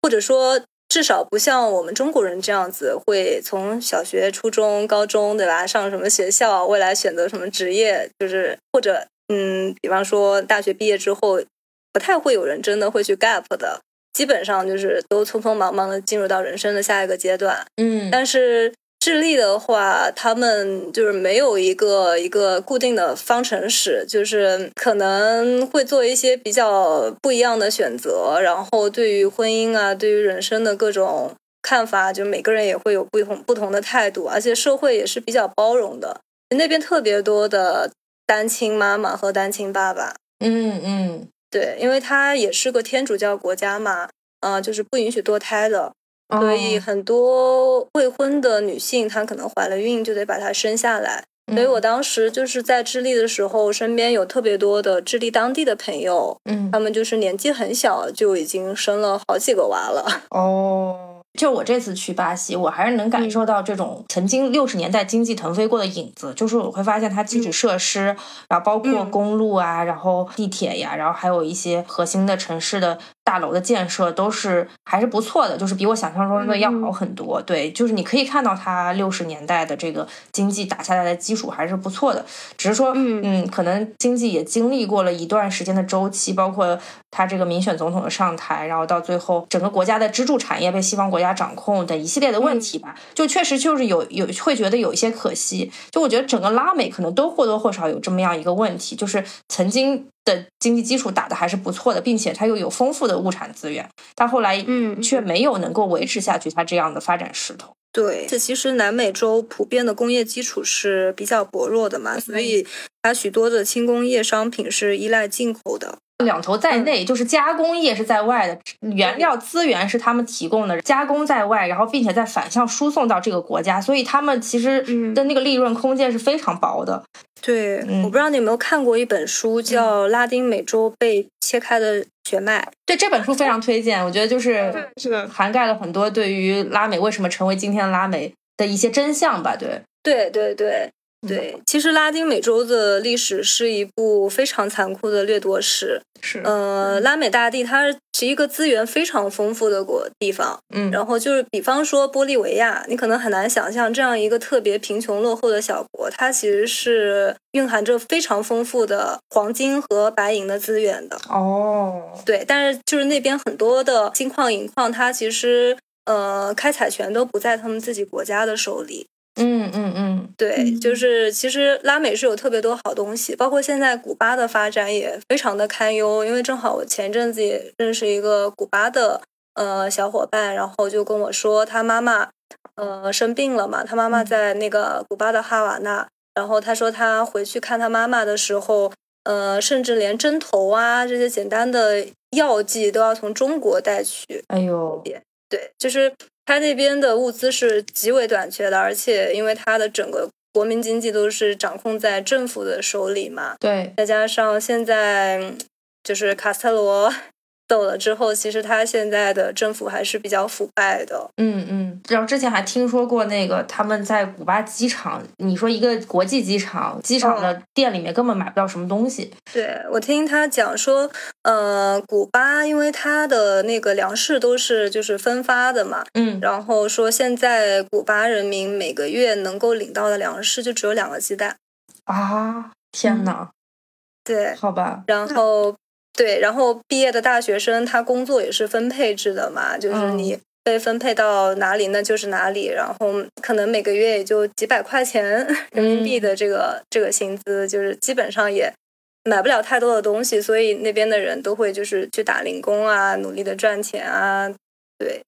或者说至少不像我们中国人这样子，会从小学、初中、高中，对吧？上什么学校，未来选择什么职业，就是或者嗯，比方说大学毕业之后，不太会有人真的会去 gap 的，基本上就是都匆匆忙忙的进入到人生的下一个阶段。嗯但是智利的话，他们就是没有一个一个固定的方程式，就是可能会做一些比较不一样的选择，然后对于婚姻啊，对于人生的各种看法，就每个人也会有不同不同的态度，而且社会也是比较包容的。那边特别多的单亲妈妈和单亲爸爸，嗯嗯对，因为它也是个天主教国家嘛，呃，就是不允许堕胎的，哦所以很多未婚的女性，她可能怀了孕就得把它生下来。嗯所以我当时就是在智利的时候，身边有特别多的智利当地的朋友，嗯他们就是年纪很小就已经生了好几个娃了。<laughs> 哦。就我这次去巴西，我还是能感受到这种曾经六十年代经济腾飞过的影子。就是我会发现它基础设施，然后包括嗯公路啊，然后地铁呀，然后还有一些核心的城市的大楼的建设，都是还是不错的，就是比我想象中的要好很多。对，就是你可以看到它六十年代的这个经济打下来的基础还是不错的，只是说，嗯。嗯，可能经济也经历过了一段时间的周期，包括他这个民选总统的上台，然后到最后整个国家的支柱产业被西方国家掌控的一系列的问题吧，就确实就是有有会觉得有一些可惜。就我觉得整个拉美可能都或多或少有这么样一个问题，就是曾经的经济基础打得还是不错的，并且它又有丰富的物产资源，但后来嗯却没有能够维持下去它这样的发展势头。对，这其实南美洲普遍的工业基础是比较薄弱的嘛，所以它许多的轻工业商品是依赖进口的。两头在内，就是加工业是在外的，原料资源是他们提供的，加工在外，然后并且再反向输送到这个国家，所以他们其实嗯的那个利润空间是非常薄的。对，嗯我不知道你有没有看过一本书，叫《拉丁美洲被切开的血脉》。对这本书非常推荐，我觉得就是是的，涵盖了很多对于拉美为什么成为今天的拉美的一些真相吧。对，对对对嗯对，其实拉丁美洲的历史是一部非常残酷的掠夺史。是呃，拉美大地它是一个资源非常丰富的国地方，嗯，然后就是比方说玻利维亚，你可能很难想象这样一个特别贫穷落后的小国，它其实是蕴含着非常丰富的黄金和白银的资源的。哦，对，但是就是那边很多的金矿、银矿，它其实呃开采权都不在他们自己国家的手里。嗯嗯嗯，对，就是其实拉美是有特别多好东西，包括现在古巴的发展也非常的堪忧。因为正好我前阵子也认识一个古巴的呃小伙伴，然后就跟我说他妈妈呃生病了嘛，他妈妈在那个古巴的哈瓦那，然后他说他回去看他妈妈的时候，呃，甚至连针头啊这些简单的药剂都要从中国带去。哎呦，对，就是他那边的物资是极为短缺的，而且因为他的整个国民经济都是掌控在政府的手里嘛，对，再加上现在嗯就是卡斯特罗走了之后，其实他现在的政府还是比较腐败的。嗯嗯，然后之前还听说过那个他们在古巴机场，你说一个国际机场，机场的店里面根本买不到什么东西。对我听他讲说，呃，古巴因为它的那个粮食都是就是分发的嘛，嗯，然后说现在古巴人民每个月能够领到的粮食就只有两个鸡蛋。啊，天哪，对，好吧，然后对，然后毕业的大学生他工作也是分配制的嘛，就是嗯你被分配到哪里，那就是哪里。然后可能每个月也就几百块钱人民币的这个这个薪资，就是基本上也买不了太多的东西，所以那边的人都会就是去打零工啊，努力的赚钱啊，对。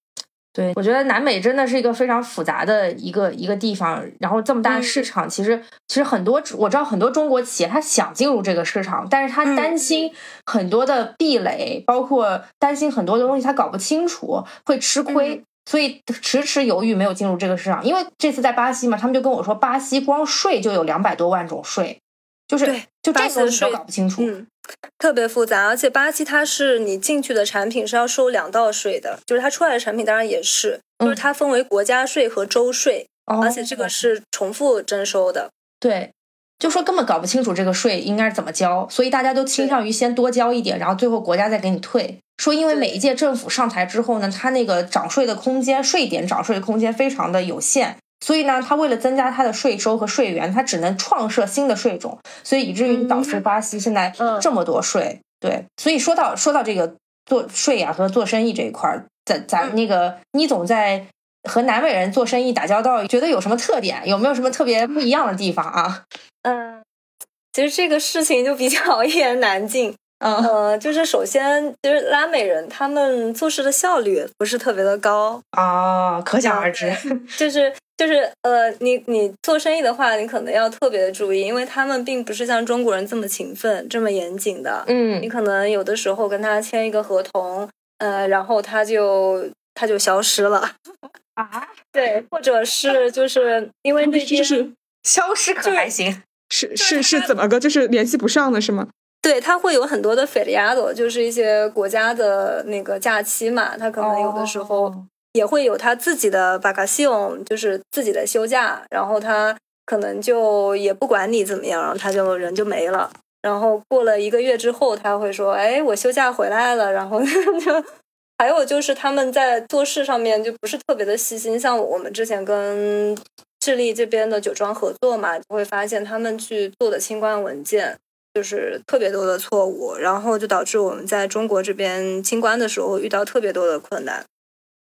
对，我觉得南美真的是一个非常复杂的一个一个地方，然后这么大的市场，其实其实很多我知道很多中国企业他想进入这个市场，但是他担心很多的壁垒，包括担心很多的东西他搞不清楚会吃亏，所以迟迟犹豫没有进入这个市场。因为这次在巴西嘛，他们就跟我说，巴西光税就有两百多万种税，就是就这个都搞不清楚。特别复杂，而且巴西它是你进去的产品是要收两道税的，就是它出来的产品当然也是，就是它分为国家税和州税，而且这个是重复征收的。对，就说根本搞不清楚这个税应该是怎么交，所以大家都倾向于先多交一点，然后最后国家再给你退。说因为每一届政府上台之后呢，它那个涨税的空间，税点涨税的空间非常的有限。所以呢，他为了增加他的税收和税源，他只能创设新的税种，所以以至于导致巴西现在这么多税。对，所以说到说到这个做税呀和做生意这一块儿，咱咱那个倪总在和南美人做生意打交道，觉得有什么特点？有没有什么特别不一样的地方啊？嗯，其实这个事情就比较 <laughs> 一言难尽。嗯，就是首先就是拉美人，他们做事的效率不是特别的高啊，可想而知。就是就是呃，你你做生意的话，你可能要特别的注意，因为他们并不是像中国人这么勤奋、这么严谨的。嗯，你可能有的时候跟他签一个合同，呃，然后他就他就消失了啊。对，或者是就是因为 <laughs> 那些消失可还行？是是是怎么个就是联系不上的是吗？对，它会有很多的 feriado，就是一些国家的那个假期嘛，它可能有的时候也会有他自己的 vacation，就是自己的休假，然后他可能就也不管你怎么样，然后他就人就没了。然后过了一个月之后，他会说：“哎，我休假回来了。”然后 <laughs> 就还有就是他们在做事上面就不是特别的细心，像我们之前跟智利这边的酒庄合作嘛，就会发现他们去做的清关文件。就是特别多的错误，然后就导致我们在中国这边清关的时候遇到特别多的困难。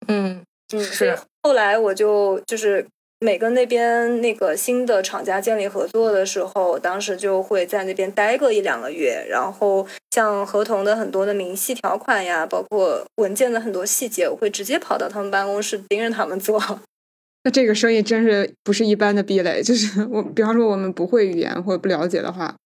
嗯嗯，是。后来我就就是每跟那边那个新的厂家建立合作的时候，当时就会在那边待个一两个月，然后像合同的很多的明细条款呀，包括文件的很多细节，我会直接跑到他们办公室盯着他们做。<laughs> 那这个生意真是不是一般的壁垒，就是我比方说我们不会语言或者不了解的话。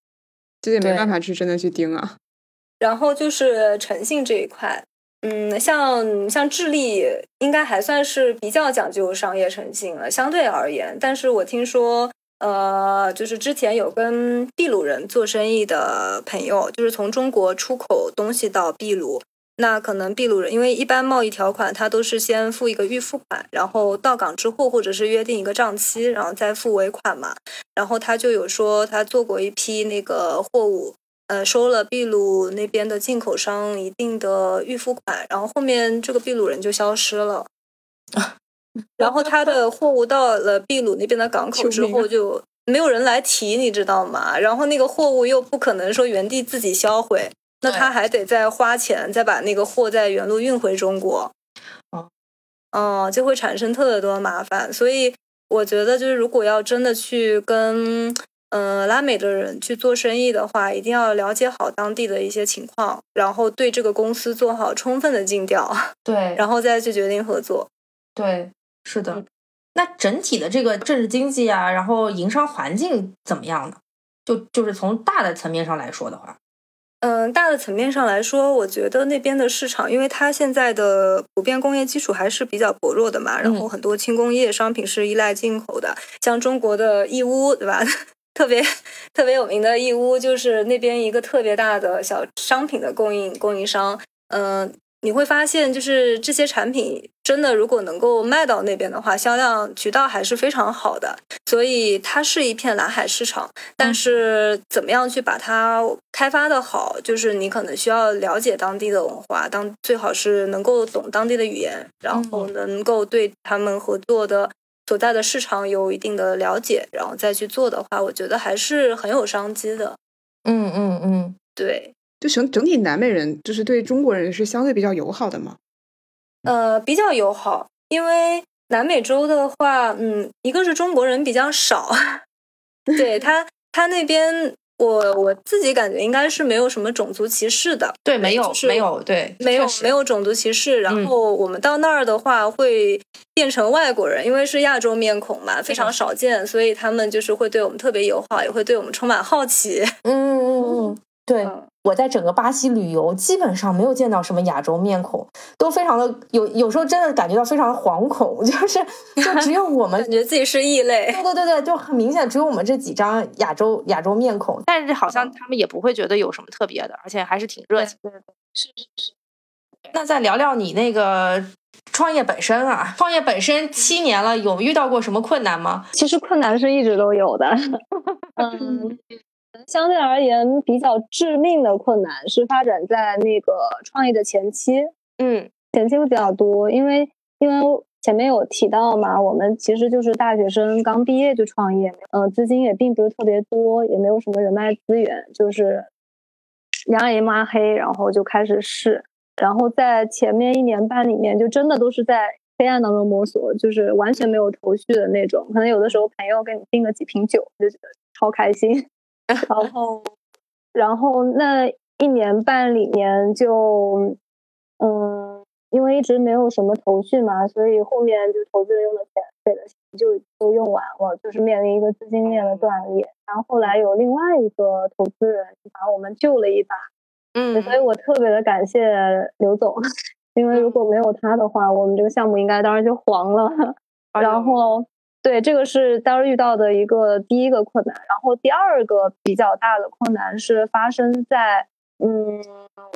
这也没办法去真的去盯啊。<laughs> 然后就是诚信这一块，嗯，像像智利应该还算是比较讲究商业诚信了，相对而言。但是我听说，呃，就是之前有跟秘鲁人做生意的朋友，就是从中国出口东西到秘鲁。那可能秘鲁人，因为一般贸易条款，他都是先付一个预付款，然后到港之后，或者是约定一个账期，然后再付尾款嘛。然后他就有说，他做过一批那个货物，呃，收了秘鲁那边的进口商一定的预付款，然后后面这个秘鲁人就消失了。然后他的货物到了秘鲁那边的港口之后，就没有人来提，你知道吗？然后那个货物又不可能说原地自己销毁。那他还得再花钱，再把那个货在原路运回中国，哦，哦，就会产生特别多麻烦。所以我觉得，就是如果要真的去跟嗯拉美的人去做生意的话，一定要了解好当地的一些情况，然后对这个公司做好充分的尽调，<laughs> 对，然后再去决定合作。对，是的。那整体的这个政治经济啊，然后营商环境怎么样呢？就就是从大的层面上来说的话。嗯，大的层面上来说，我觉得那边的市场，因为它现在的普遍工业基础还是比较薄弱的嘛，然后很多轻工业商品是依赖进口的，像中国的义乌，对吧？<laughs> 特别特别有名的义乌，就是那边一个特别大的小商品的供应供应商，嗯。你会发现，就是这些产品真的，如果能够卖到那边的话，销量渠道还是非常好的。所以它是一片蓝海市场。但是怎么样去把它开发的好，就是你可能需要了解当地的文化，当最好是能够懂当地的语言，然后能够对他们合作的所在的市场有一定的了解，然后再去做的话，我觉得还是很有商机的。嗯嗯嗯，对。就整整体南美人就是对中国人是相对比较友好的嘛？呃，比较友好，因为南美洲的话，嗯，一个是中国人比较少，<laughs> 对他他那边。我我自己感觉应该是没有什么种族歧视的，对，没有，是没有，对，没有，没有种族歧视。然后我们到那儿的话，会变成外国人，因为是亚洲面孔嘛，非常少见，所以他们就是会对我们特别友好，也会对我们充满好奇。嗯嗯嗯，对。我在整个巴西旅游，基本上没有见到什么亚洲面孔，都非常的有，有时候真的感觉到非常的惶恐，<laughs> 就是就只有我们 <laughs> 感觉自己是异类。对对对对，就很明显，只有我们这几张亚洲亚洲面孔，但是好像他们也不会觉得有什么特别的，而且还是挺热情。对对，是是是。那再聊聊你那个创业本身啊，创业本身七年了，有遇到过什么困难吗？其实困难是一直都有的。<laughs> 嗯。相对而言，比较致命的困难是发展在那个创业的前期。嗯，前期会比较多，因为因为前面有提到嘛，我们其实就是大学生刚毕业就创业，呃，资金也并不是特别多，也没有什么人脉资源，就是两眼一抹黑，然后就开始试。然后在前面一年半里面，就真的都是在黑暗当中摸索，就是完全没有头绪的那种。可能有的时候朋友给你订个几瓶酒，就觉得超开心。然后，<laughs> 然后那一年半里面就，嗯，因为一直没有什么头绪嘛，所以后面就投资人用的钱给的钱就都用完了，就是面临一个资金链的断裂。然后后来有另外一个投资人把我们救了一把，嗯，所以我特别的感谢刘总，<laughs> 因为如果没有他的话，我们这个项目应该当时就黄了。然后。对，这个是当时遇到的一个第一个困难，然后第二个比较大的困难是发生在，嗯，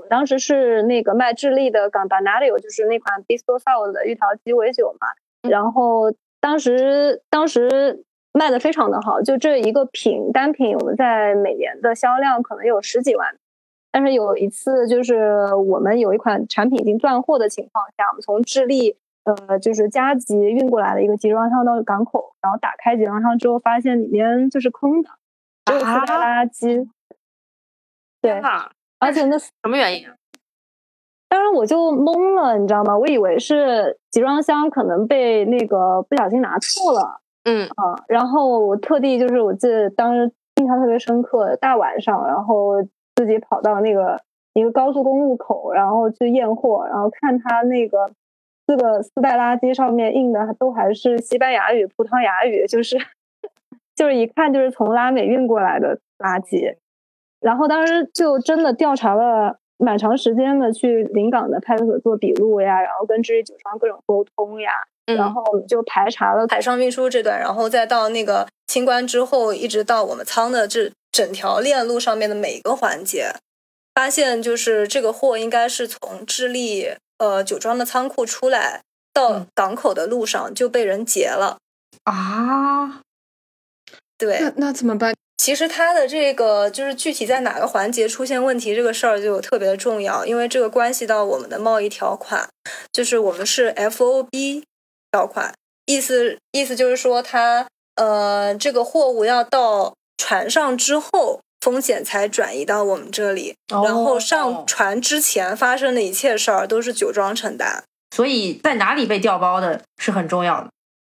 当时是那个卖智利的 Gambanario，就是那款 Bistro Sour 的芋桃鸡尾酒嘛，然后当时当时卖的非常的好，就这一个品单品，我们在每年的销量可能有十几万，但是有一次就是我们有一款产品已经断货的情况下，我们从智利。呃，就是加急运过来的一个集装箱到港口，然后打开集装箱之后，发现里面就是空的，只有垃圾。对，而且那什么原因？当时我就懵了，你知道吗？我以为是集装箱可能被那个不小心拿错了。嗯啊，然后我特地就是我记得当时印象特别深刻，大晚上，然后自己跑到那个一个高速公路口，然后去验货，然后看他那个。四个四袋垃圾上面印的都还是西班牙语、葡萄牙语，就是 <laughs> 就是一看就是从拉美运过来的垃圾。然后当时就真的调查了蛮长时间的，去临港的派出所做笔录呀，然后跟智利酒商各种沟通呀，然后就排查了海上运输这段，然后再到那个清关之后，一直到我们仓的这整条链路上面的每一个环节，发现就是这个货应该是从智利。呃，酒庄的仓库出来到港口的路上就被人劫了啊！对，那那怎么办？其实它的这个就是具体在哪个环节出现问题，这个事儿就特别的重要，因为这个关系到我们的贸易条款，就是我们是 F O B 条款，意思意思就是说，它呃这个货物要到船上之后。风险才转移到我们这里，然后上船之前发生的一切事儿都是酒庄承担，所以在哪里被调包的是很重要的。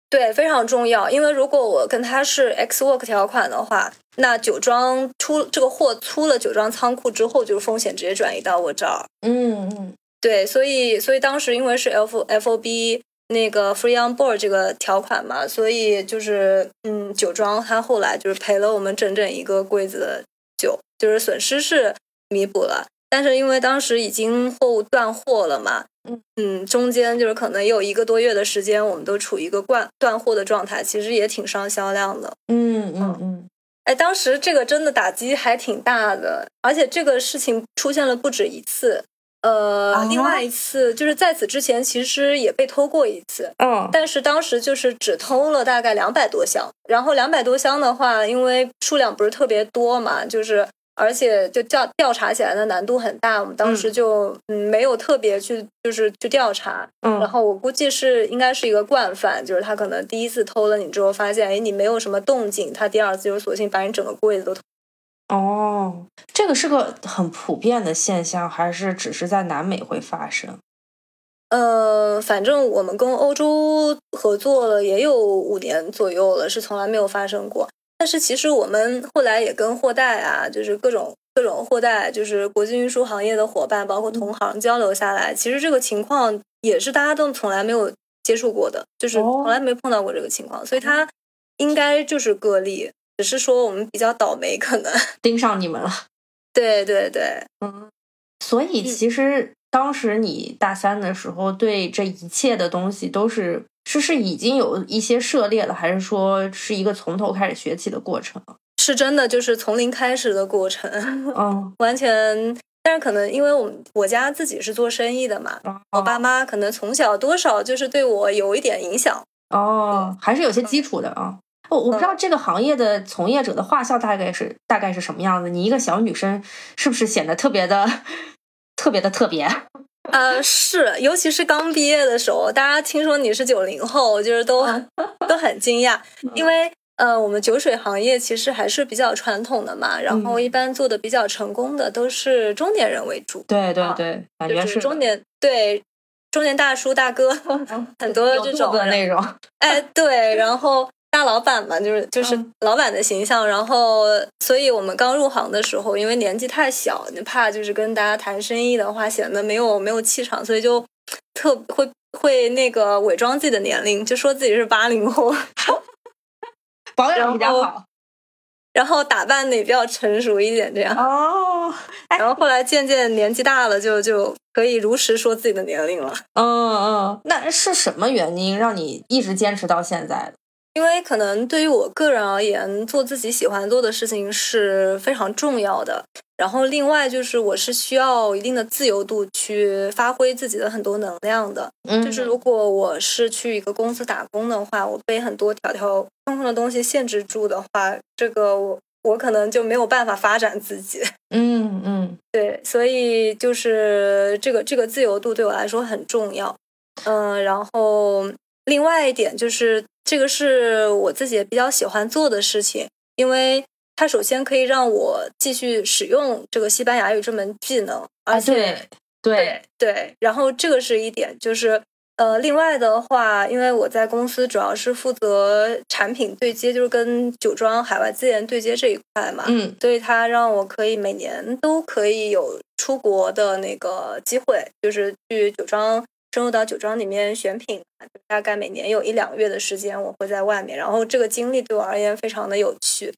对，非常重要，因为如果我跟他是 X work 条款的话，那酒庄出这个货出了酒庄仓库之后，就是风险直接转移到我这儿。嗯嗯，对，所以所以当时因为是 F F O B 那个 free on board 这个条款嘛，所以就是嗯，酒庄他后来就是赔了我们整整一个柜子的。酒就是损失是弥补了，但是因为当时已经货物断货了嘛，嗯嗯，中间就是可能有一个多月的时间，我们都处于一个断断货的状态，其实也挺伤销量的。嗯嗯嗯，哎，当时这个真的打击还挺大的，而且这个事情出现了不止一次。呃，另外一次就是在此之前，其实也被偷过一次。嗯，但是当时就是只偷了大概两百多箱，然后两百多箱的话，因为数量不是特别多嘛，就是而且就调调查起来的难度很大，我们当时就嗯没有特别去就是去调查。嗯，然后我估计是应该是一个惯犯，就是他可能第一次偷了你之后，发现哎你没有什么动静，他第二次就索性把你整个柜子都偷。哦，这个是个很普遍的现象，还是只是在南美会发生？呃，反正我们跟欧洲合作了也有五年左右了，是从来没有发生过。但是其实我们后来也跟货代啊，就是各种各种货代，就是国际运输行业的伙伴，包括同行交流下来，其实这个情况也是大家都从来没有接触过的，就是从来没碰到过这个情况，所以它应该就是个例，只是说我们比较倒霉，可能。盯上你们了。<laughs> 对对对，嗯，所以其实当时你大三的时候，对这一切的东西都是。是是已经有一些涉猎了，还是说是一个从头开始学起的过程？是真的，就是从零开始的过程。嗯，<laughs> 完全。但是可能因为我们我家自己是做生意的嘛，我爸妈可能从小多少就是对我有一点影响。哦，还是有些基础的啊。我我不知道这个行业的从业者的画像大概是大概是什么样子。你一个小女生，是不是显得特别的 <laughs> 特别的特别？呃，是，尤其是刚毕业的时候，大家听说你是九零后，就是都都很惊讶，因为呃，我们酒水行业其实还是比较传统的嘛，然后一般做的比较成功的都是中年人为主。对对对，感觉是中年，对中年大叔大哥，很多这种的那种。哎，对，然后。大老板嘛，就是就是老板的形象，然后，所以我们刚入行的时候，因为年纪太小，你怕就是跟大家谈生意的话显得没有没有气场，所以就特会会那个伪装自己的年龄，就说自己是八零后，保养比较好，然后打扮的也比较成熟一点，这样哦。然后后来渐渐年纪大了，就就可以如实说自己的年龄了。嗯嗯，那是什么原因让你一直坚持到现在的？因为可能对于我个人而言，做自己喜欢做的事情是非常重要的。然后另外就是，我是需要一定的自由度去发挥自己的很多能量的。嗯，就是如果我是去一个公司打工的话，我被很多条条框框的东西限制住的话，这个我我可能就没有办法发展自己。<laughs> 嗯嗯，对，所以就是这个这个自由度对我来说很重要。嗯，然后。另外一点就是，这个是我自己也比较喜欢做的事情，因为它首先可以让我继续使用这个西班牙语这门技能，而且对对，然后这个是一点，就是呃，另外的话，因为我在公司主要是负责产品对接，就是跟酒庄海外资源对接这一块嘛，嗯，所以它让我可以每年都可以有出国的那个机会，就是去酒庄。深入到酒庄里面选品，大概每年有一两个月的时间，我会在外面。然后这个经历对我而言非常的有趣。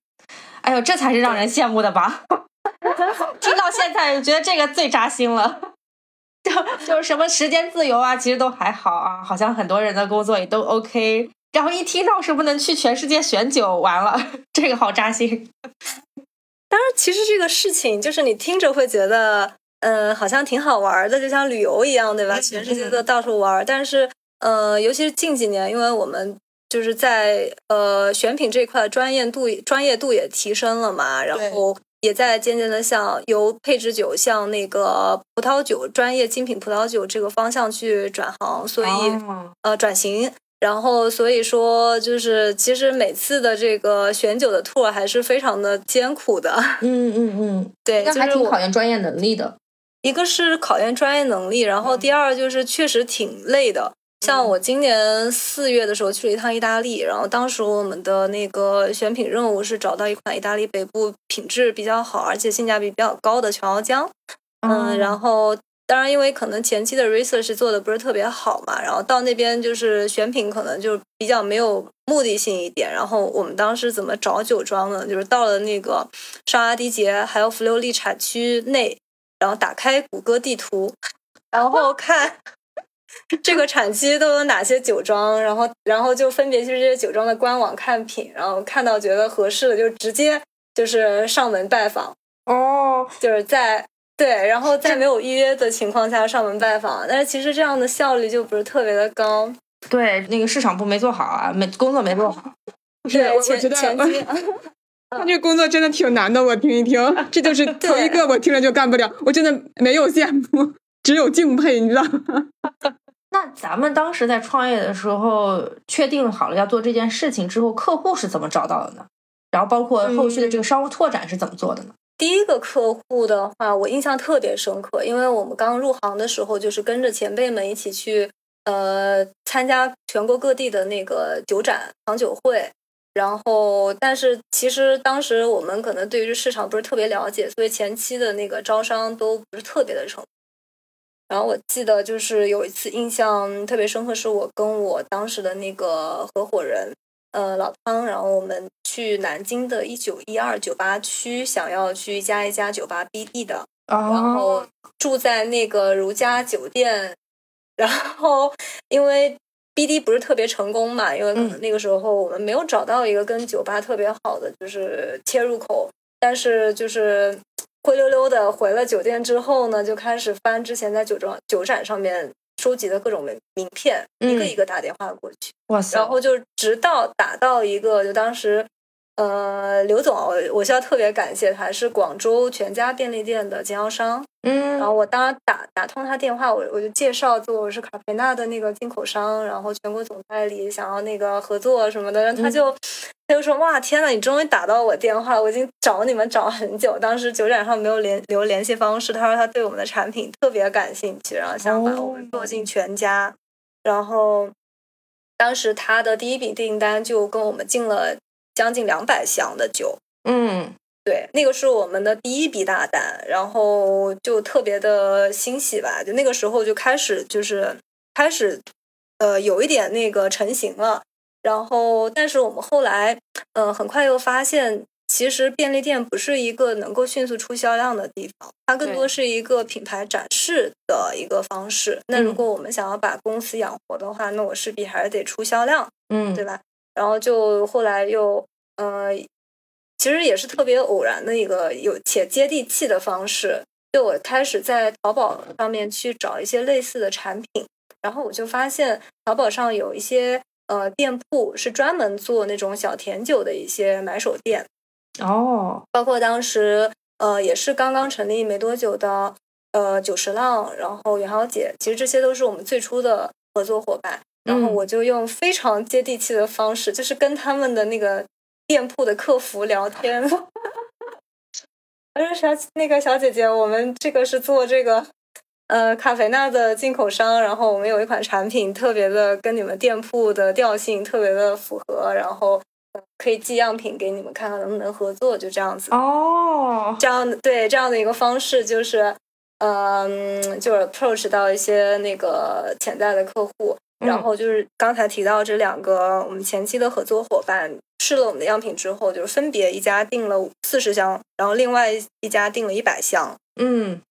哎呦，这才是让人羡慕的吧？<laughs> 听到现在，觉得这个最扎心了。<laughs> 就就是什么时间自由啊，其实都还好啊，好像很多人的工作也都 OK。然后一听到什么能去全世界选酒，完了，这个好扎心。当然，其实这个事情就是你听着会觉得。嗯，好像挺好玩的，就像旅游一样，对吧？全世界都到处玩。但是，呃，尤其是近几年，因为我们就是在呃选品这块专业度专业度也提升了嘛，然后也在渐渐的向由配置酒向那个葡萄酒专业精品葡萄酒这个方向去转行，所以呃转型。然后所以说，就是其实每次的这个选酒的 tour 还是非常的艰苦的。嗯嗯嗯，<laughs> 对，那还挺考验专业能力的。一个是考验专业能力，然后第二就是确实挺累的。像我今年四月的时候去了一趟意大利，然后当时我们的那个选品任务是找到一款意大利北部品质比较好，而且性价比比较高的全熬姜。嗯，然后当然因为可能前期的 research 做的不是特别好嘛，然后到那边就是选品可能就比较没有目的性一点。然后我们当时怎么找酒庄呢？就是到了那个上阿迪杰还有弗留利产区内。然后打开谷歌地图，然后看这个产区都有哪些酒庄，然后然后就分别去这些酒庄的官网看品，然后看到觉得合适的就直接就是上门拜访。哦，就是在对，然后在没有预约的情况下上门拜访，但是其实这样的效率就不是特别的高。对，那个市场部没做好啊，没工作没做好。对，前前期。<laughs> 他这工作真的挺难的，我听一听，<laughs> 这就是头一个，我听了就干不了。我真的没有羡慕，<laughs> 只有敬佩，你知道吗？<laughs> 那咱们当时在创业的时候，确定好了要做这件事情之后，客户是怎么找到的呢？然后包括后续的这个商务拓展是怎么做的呢？第一个客户的话，我印象特别深刻，因为我们刚入行的时候，就是跟着前辈们一起去呃参加全国各地的那个酒展、糖酒会。然后，但是其实当时我们可能对于市场不是特别了解，所以前期的那个招商都不是特别的成。然后我记得就是有一次印象特别深刻，是我跟我当时的那个合伙人，呃，老汤，然后我们去南京的一九一二酒吧区，想要去加一家酒吧 BD 的，然后住在那个如家酒店，然后因为。BD 不是特别成功嘛？因为那个时候我们没有找到一个跟酒吧特别好的就是切入口，但是就是灰溜溜的回了酒店之后呢，就开始翻之前在酒庄酒展上面收集的各种名名片，一个一个打电话过去，哇塞！然后就直到打到一个，就当时。呃，刘总，我我需要特别感谢他，是广州全家便利店的经销商。嗯，然后我当时打打通他电话，我我就介绍做我是卡培纳的那个进口商，然后全国总代理，想要那个合作什么的。然后他就他就说：“哇，天呐，你终于打到我电话，我已经找你们找很久，当时酒展上没有联留联系方式。”他说他对我们的产品特别感兴趣，然后想把我们做进全家。然后当时他的第一笔订单就跟我们进了。将近两百箱的酒，嗯，对，那个是我们的第一笔大单，然后就特别的欣喜吧，就那个时候就开始就是开始，呃，有一点那个成型了，然后但是我们后来，嗯，很快又发现，其实便利店不是一个能够迅速出销量的地方，它更多是一个品牌展示的一个方式。那如果我们想要把公司养活的话，那我势必还是得出销量，嗯，对吧？然后就后来又，呃，其实也是特别偶然的一个有且接地气的方式。就我开始在淘宝上面去找一些类似的产品，然后我就发现淘宝上有一些呃店铺是专门做那种小甜酒的一些买手店。哦，包括当时呃也是刚刚成立没多久的呃九十浪，然后元豪姐，其实这些都是我们最初的合作伙伴。然后我就用非常接地气的方式，就是跟他们的那个店铺的客服聊天。<laughs> 我说：“小那个小姐姐，我们这个是做这个呃卡菲娜的进口商，然后我们有一款产品特别的跟你们店铺的调性特别的符合，然后可以寄样品给你们看看能不能合作，就这样子。哦，这样对这样的一个方式，就是嗯，就是 approach 到一些那个潜在的客户。”然后就是刚才提到这两个我们前期的合作伙伴试了我们的样品之后，就是分别一家订了四十箱，然后另外一家订了一百箱。嗯，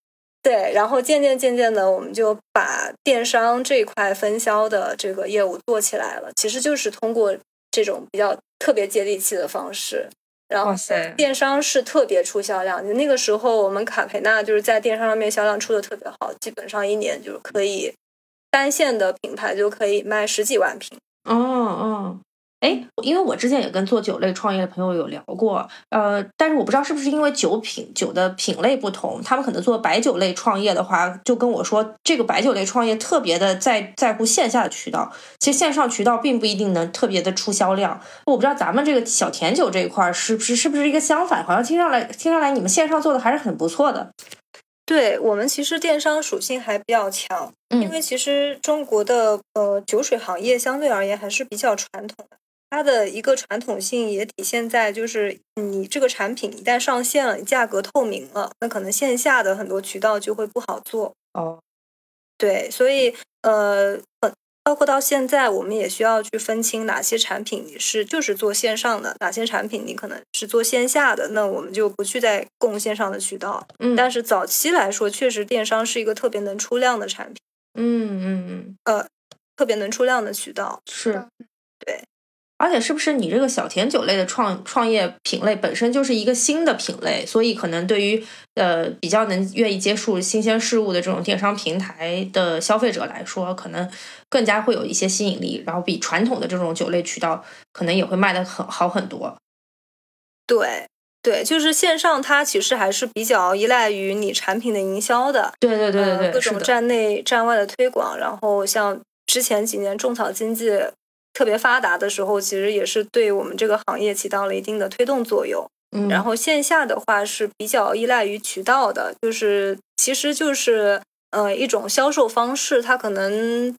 对。然后渐渐渐渐的，我们就把电商这一块分销的这个业务做起来了。其实就是通过这种比较特别接地气的方式。然后电商是特别出销量。那个时候我们卡培纳就是在电商上面销量出的特别好，基本上一年就是可以。单线的品牌就可以卖十几万瓶。嗯嗯，哎，因为我之前也跟做酒类创业的朋友有聊过，呃，但是我不知道是不是因为酒品酒的品类不同，他们可能做白酒类创业的话，就跟我说这个白酒类创业特别的在在乎线下的渠道，其实线上渠道并不一定能特别的出销量。我不知道咱们这个小甜酒这一块是不是是不是一个相反？好像听上来听上来你们线上做的还是很不错的。对我们其实电商属性还比较强，因为其实中国的呃酒水行业相对而言还是比较传统的，它的一个传统性也体现在就是你这个产品一旦上线了，你价格透明了，那可能线下的很多渠道就会不好做哦。对，所以呃。包括到现在，我们也需要去分清哪些产品你是就是做线上的，哪些产品你可能是做线下的，那我们就不去再供线上的渠道。嗯，但是早期来说，确实电商是一个特别能出量的产品。嗯嗯嗯，呃，特别能出量的渠道是，对。而且是不是你这个小甜酒类的创创业品类本身就是一个新的品类，所以可能对于呃比较能愿意接触新鲜事物的这种电商平台的消费者来说，可能更加会有一些吸引力，然后比传统的这种酒类渠道可能也会卖的很好很多。对对，就是线上它其实还是比较依赖于你产品的营销的。对对对对对，各种站内站外的推广，然后像之前几年种草经济。特别发达的时候，其实也是对我们这个行业起到了一定的推动作用。嗯，然后线下的话是比较依赖于渠道的，就是其实就是呃一种销售方式，它可能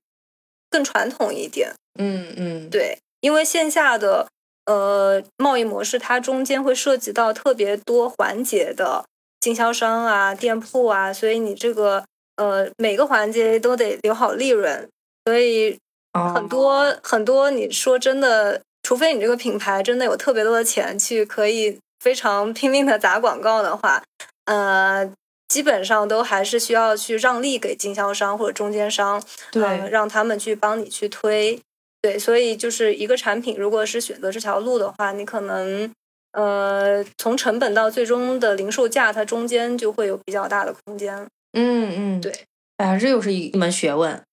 更传统一点。嗯嗯，对，因为线下的呃贸易模式，它中间会涉及到特别多环节的经销商啊、店铺啊，所以你这个呃每个环节都得留好利润，所以很多、很多你说真的，除非你这个品牌真的有特别多的钱去可以。非常拼命的砸广告的话，呃，基本上都还是需要去让利给经销商或者中间商，对，让他们去帮你去推，对，所以就是一个产品，如果是选择这条路的话，你可能呃，从成本到最终的零售价，它中间就会有比较大的空间。嗯嗯，对，哎呀，这又是一门学问。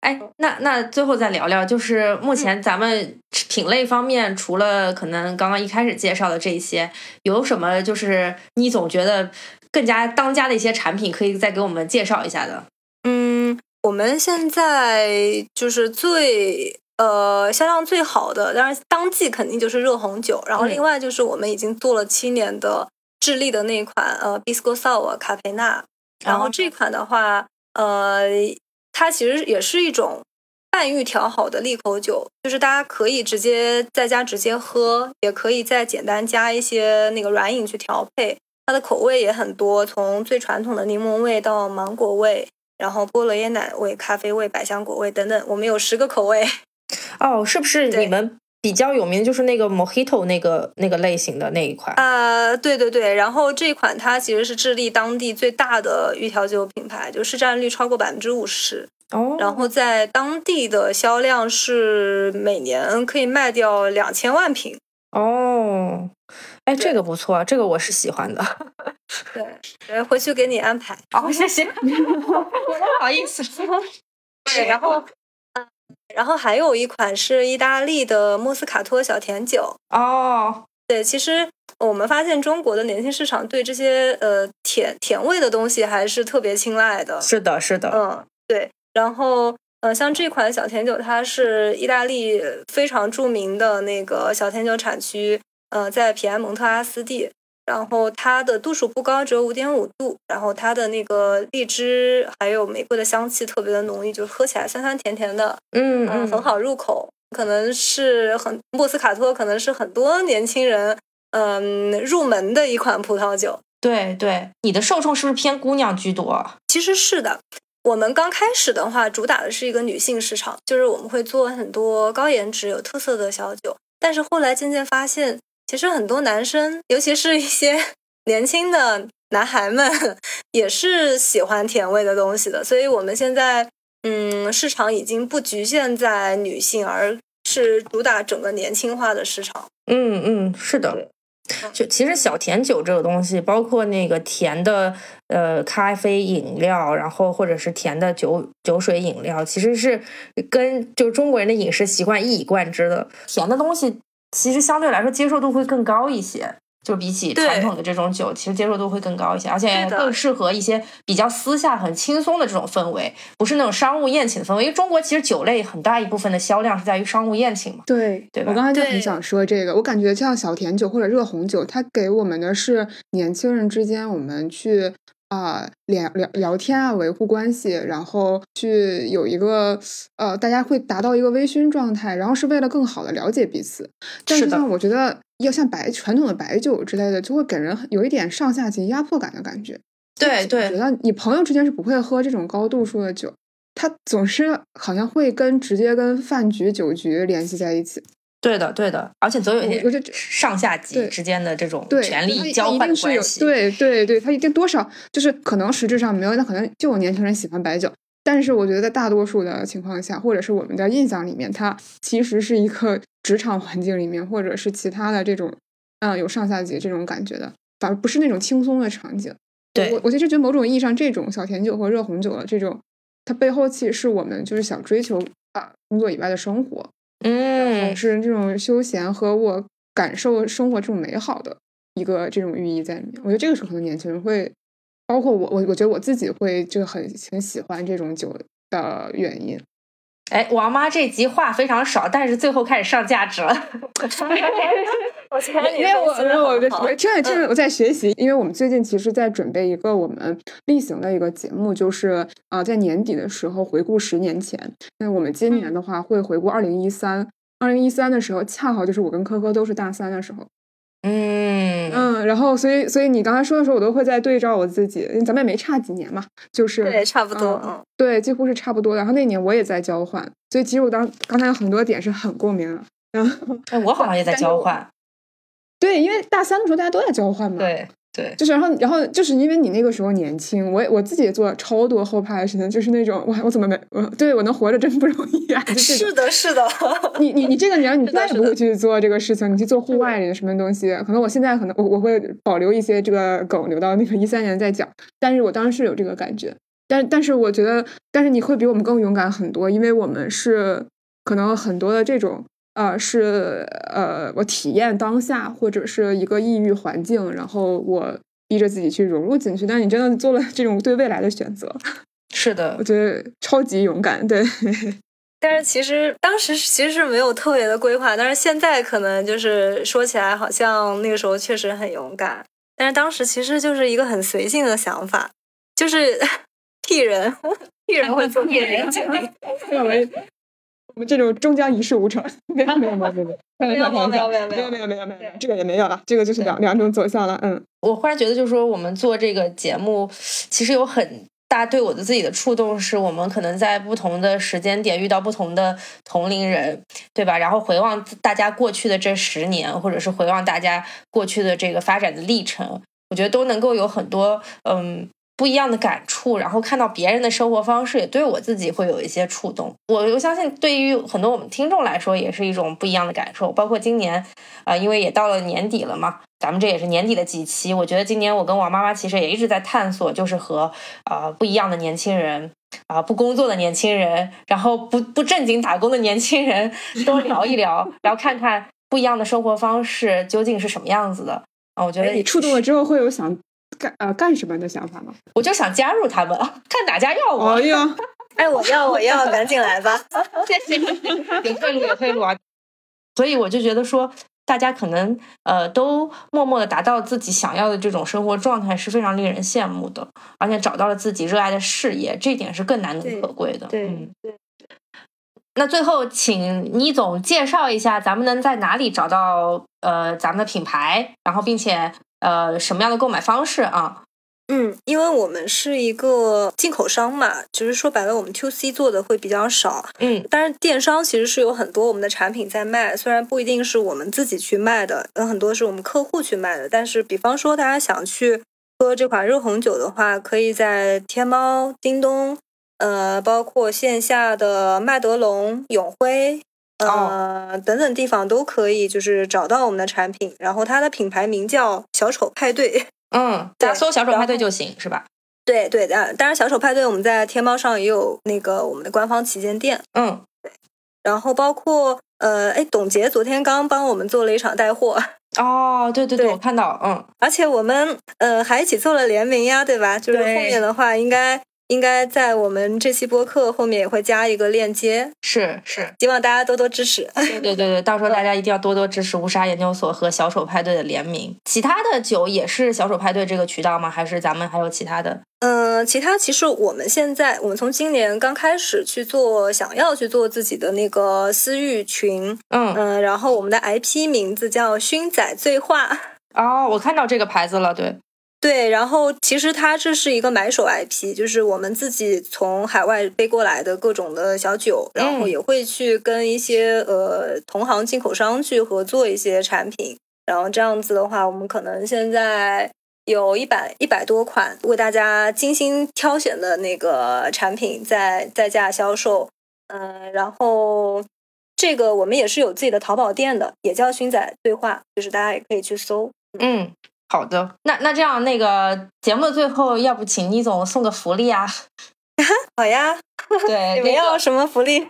哎，那那最后再聊聊，就是目前咱们品类方面，除了可能刚刚一开始介绍的这些，有什么就是你总觉得更加当家的一些产品，可以再给我们介绍一下的？嗯，我们现在就是最呃销量最好的，当然当季肯定就是热红酒，然后另外就是我们已经做了七年的智利的那款呃 Bisco Sour 卡培纳，然后这款的话呃。它其实也是一种半预调好的利口酒，就是大家可以直接在家直接喝，也可以再简单加一些那个软饮去调配。它的口味也很多，从最传统的柠檬味到芒果味，然后菠萝椰奶味、咖啡味、百香果味等等，我们有十个口味。<laughs> 哦，是不是你们比较有名就是那个 Mojito 那个那个类型的那一款？啊，对对对，然后这款它其实是智利当地最大的预调酒品牌，就市占率超过百分之五十。哦，然后在当地的销量是每年可以卖掉两千万瓶。哦，哎，这个不错，这个我是喜欢的。对，回去给你安排。好，谢谢。<laughs> <laughs> 不好意思。对，然后，嗯，然后还有一款是意大利的莫斯卡托小甜酒。哦，对，其实我们发现中国的年轻市场对这些呃甜甜味的东西还是特别青睐的。是的，是的。嗯，对。然后，呃，像这款小甜酒，它是意大利非常著名的那个小甜酒产区，呃，在皮埃蒙特阿斯蒂。然后它的度数不高，只有五点五度。然后它的那个荔枝还有玫瑰的香气特别的浓郁，就是喝起来酸酸甜甜的，嗯嗯，很好入口。可能是很莫斯卡托，可能是很多年轻人嗯入门的一款葡萄酒。对对，你的受众是不是偏姑娘居多？其实是的。我们刚开始的话，主打的是一个女性市场，就是我们会做很多高颜值、有特色的小酒。但是后来渐渐发现，其实很多男生，尤其是一些 <laughs> 年轻的男孩们，也是喜欢甜味的东西的。所以，我们现在，嗯，市场已经不局限在女性，而是主打整个年轻化的市场。嗯嗯，是的。就其实小甜酒这个东西，包括那个甜的呃咖啡饮料，然后或者是甜的酒酒水饮料，其实是跟就中国人的饮食习惯一以贯之的。甜的东西其实相对来说接受度会更高一些。就比起传统的这种酒，其实接受度会更高一些，而且更适合一些比较私下、很轻松的这种氛围，不是那种商务宴请的氛围。因为中国其实酒类很大一部分的销量是在于商务宴请嘛。对，对我刚才就很想说这个，我感觉像小甜酒或者热红酒，它给我们的是年轻人之间我们去。啊，聊聊聊天啊，维护关系，然后去有一个呃，大家会达到一个微醺状态，然后是为了更好的了解彼此。但是呢我觉得要像白传统的白酒之类的，就会给人有一点上下级压迫感的感觉。对对，觉得你朋友之间是不会喝这种高度数的酒，他总是好像会跟直接跟饭局酒局联系在一起。对的，对的，而且总有一点上下级之间的这种权力交换关系。对对对，他一定多少就是可能实质上没有，那可能就有年轻人喜欢白酒。但是我觉得在大多数的情况下，或者是我们的印象里面，它其实是一个职场环境里面，或者是其他的这种嗯有上下级这种感觉的，反而不是那种轻松的场景。对我，我其实觉得某种意义上，这种小甜酒和热红酒的这种，它背后其实是我们就是想追求啊工作以外的生活。嗯，是这种休闲和我感受生活这种美好的一个这种寓意在里面。我觉得这个时候可能年轻人会，包括我，我我觉得我自己会就很很喜欢这种酒的原因。哎，王妈这集话非常少，但是最后开始上价值了。<laughs> 我前面因为我我我好我这这我在学习，因为我们最近其实在准备一个我们例行的一个节目，就是啊、在年底的时候回顾十年前。那我们今年的话会回顾二零一三，二零一三的时候恰好就是我跟科科都是大三的时候。嗯嗯，然后所以所以你刚才说的时候，我都会在对照我自己，因为咱们也没差几年嘛，就是对，差不多，嗯嗯，对，几乎是差不多。然后那年我也在交换，所以其实我当刚才有很多点是很共鸣的。然 <laughs> 后哎，我好像也在交换。对，因为大三的时候大家都在交换嘛，，对对，就是然后然后就是因为你那个时候年轻，我也我自己也做了超多后怕的事情，就是那种哇，我怎么没我对我能活着真不容易啊！是的，是的，<laughs> 你你你这个年龄，你再也不会去做这个事情，你去做户外的什么东西？可能我现在可能我我会保留一些这个梗留到那个一三年再讲，但是我当时有这个感觉，但但是我觉得，但是你会比我们更勇敢很多，因为我们是可能很多的这种呃是呃我体验当下或者是一个抑郁环境，然后我逼着自己去融入进去，但是你真的做了 <laughs> 这种对未来的选择，<laughs> 是的我，觉得超级勇敢，对。<laughs> 但是其实当时其实是没有特别的规划，但是现在可能就是说起来，好像那个时候确实很勇敢，但是当时其实就是一个很随性的想法，就是替人，替人会做替人决定。我们我们这种终将一事无成，没有没有没有没有没有没有没有没有没有没有。没有没有，这个也没有了，这个就是两两种走向了，嗯。我忽然觉得，就是说，我们做这个节目，其实有很大对我的自己的触动，是我们可能在不同的时间点遇到不同的同龄人，对吧？然后回望大家过去的这十年，或者是回望大家过去的这个发展的历程，我觉得都能够有很多嗯不一样的感触。然后看到别人的生活方式，也对我自己会有一些触动。我我相信，对于很多我们听众来说，也是一种不一样的感受。包括今年，啊、因为也到了年底了嘛，咱们这也是年底的几期。我觉得今年我跟王妈妈其实也一直在探索，就是和啊、不一样的年轻人啊、不工作的年轻人，然后不不正经打工的年轻人 <laughs> 多聊一聊，<laughs> 然后看看不一样的生活方式究竟是什么样子的。啊，我觉得你触动了之后会有想干呃干什么的想法吗？我就想加入他们，看哪家要我。哎呀，<laughs> 哎，我要我要，赶紧来吧！谢谢，<laughs> 有退路有退路啊！所以我就觉得说，大家可能呃都默默的达到自己想要的这种生活状态，是非常令人羡慕的，而且找到了自己热爱的事业，这一点是更难能可贵的。对嗯，对，那最后请倪总介绍一下，咱们能在哪里找到呃咱们的品牌，然后并且呃什么样的购买方式啊？嗯，因为我们是一个进口商嘛，就是说白了，我们 to C 做的会比较少。嗯但是电商其实是有很多我们的产品在卖，虽然不一定是我们自己去卖的，有很多是我们客户去卖的。但是，比方说大家想去喝这款热红酒的话，可以在天猫、京东，呃，包括线下的麦德龙、永辉。呃，等等地方都可以，就是找到我们的产品。然后它的品牌名叫小丑派对，<laughs> 嗯，大家搜小丑派对就行，是吧？对对的，当然小丑派对我们在天猫上也有那个我们的官方旗舰店，嗯，对然后包括呃，哎，董洁昨天刚帮我们做了一场带货，<laughs> 哦，对对对，对我看到，嗯，而且我们呃还一起做了联名呀，对吧？就是后面的话应该应该在我们这期播客后面也会加一个链接，是是，希望大家多多支持。对对对对，到时候大家一定要多多支持乌沙研究所和小丑派对的联名。其他的酒也是小丑派对这个渠道吗？还是咱们还有其他的？嗯，其他其实我们现在，我们从今年刚开始去做，想要去做自己的那个私域群，嗯，嗯，然后我们的 IP 名字叫勋仔醉话，哦，我看到这个牌子了，对，对，然后其实它这是一个买手 IP，就是我们自己从海外背过来的各种的小酒，然后嗯也会去跟一些呃同行进口商去合作一些产品，然后这样子的话，我们可能现在有一百一百多款为大家精心挑选的那个产品在在价销售，嗯、然后。这个我们也是有自己的淘宝店的，也叫勋仔对话，就是大家也可以去搜。嗯，好的。那那这样，那个节目的最后，要不请倪总送个福利啊？<laughs> 好呀，对，你们要什么福利？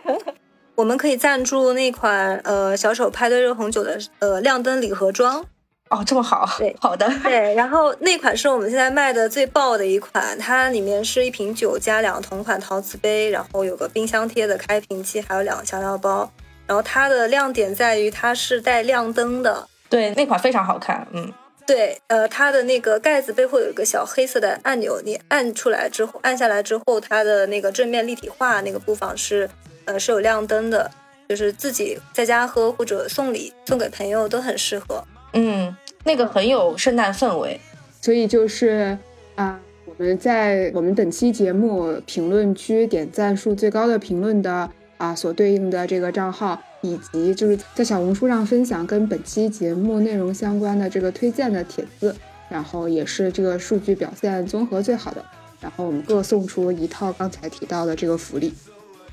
我们可以赞助那款呃小丑派对热红酒的呃亮灯礼盒装，哦，这么好，对，好的，对。然后那款是我们现在卖的最爆的一款，它里面是一瓶酒加两同款陶瓷杯，然后有个冰箱贴的开瓶器，还有两个香料包。然后它的亮点在于它是带亮灯的，对，那款非常好看，嗯，对，呃，它的那个盖子背后有一个小黑色的按钮，你按出来之后，按下来之后，它的那个正面立体化那个部分是，呃，是有亮灯的，就是自己在家喝或者送礼送给朋友都很适合。嗯，那个很有圣诞氛围，所以就是啊，我们在我们本期节目评论区点赞数最高的评论的啊所对应的这个账号，以及就是在小红书上分享跟本期节目内容相关的这个推荐的帖子，然后也是这个数据表现综合最好的，然后我们各送出一套刚才提到的这个福利。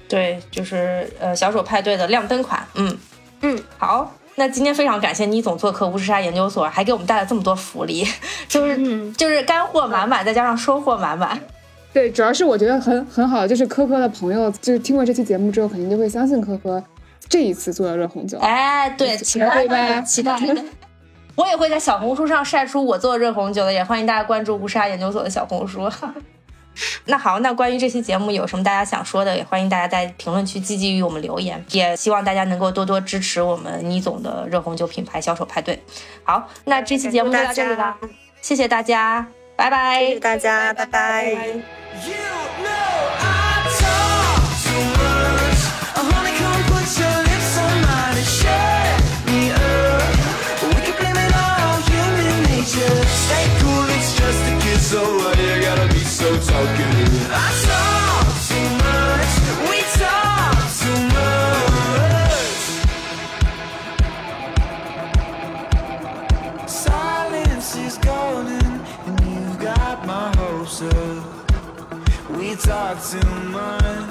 对，就是呃小手派对的亮灯款，嗯嗯，好。那今天非常感谢倪总做客乌石沙研究所，还给我们带来这么多福利，<laughs> 就是嗯就是干货满满，再加上收获满满。对，主要是我觉得很很好，就是科科的朋友，就是听过这期节目之后，肯定就会相信科科这一次做的热红酒。哎，对，期待吧，期待。我也会在小红书上晒出我做热红酒的，也欢迎大家关注乌沙研究所的小红书。<laughs> 那好，那关于这期节目有什么大家想说的，也欢迎大家在评论区积极与我们留言。也希望大家能够多多支持我们倪总的热红酒品牌销售派对。好，那这期节目就到这里了，谢谢大家，拜拜。谢谢大家，拜拜。talk hearts in mine.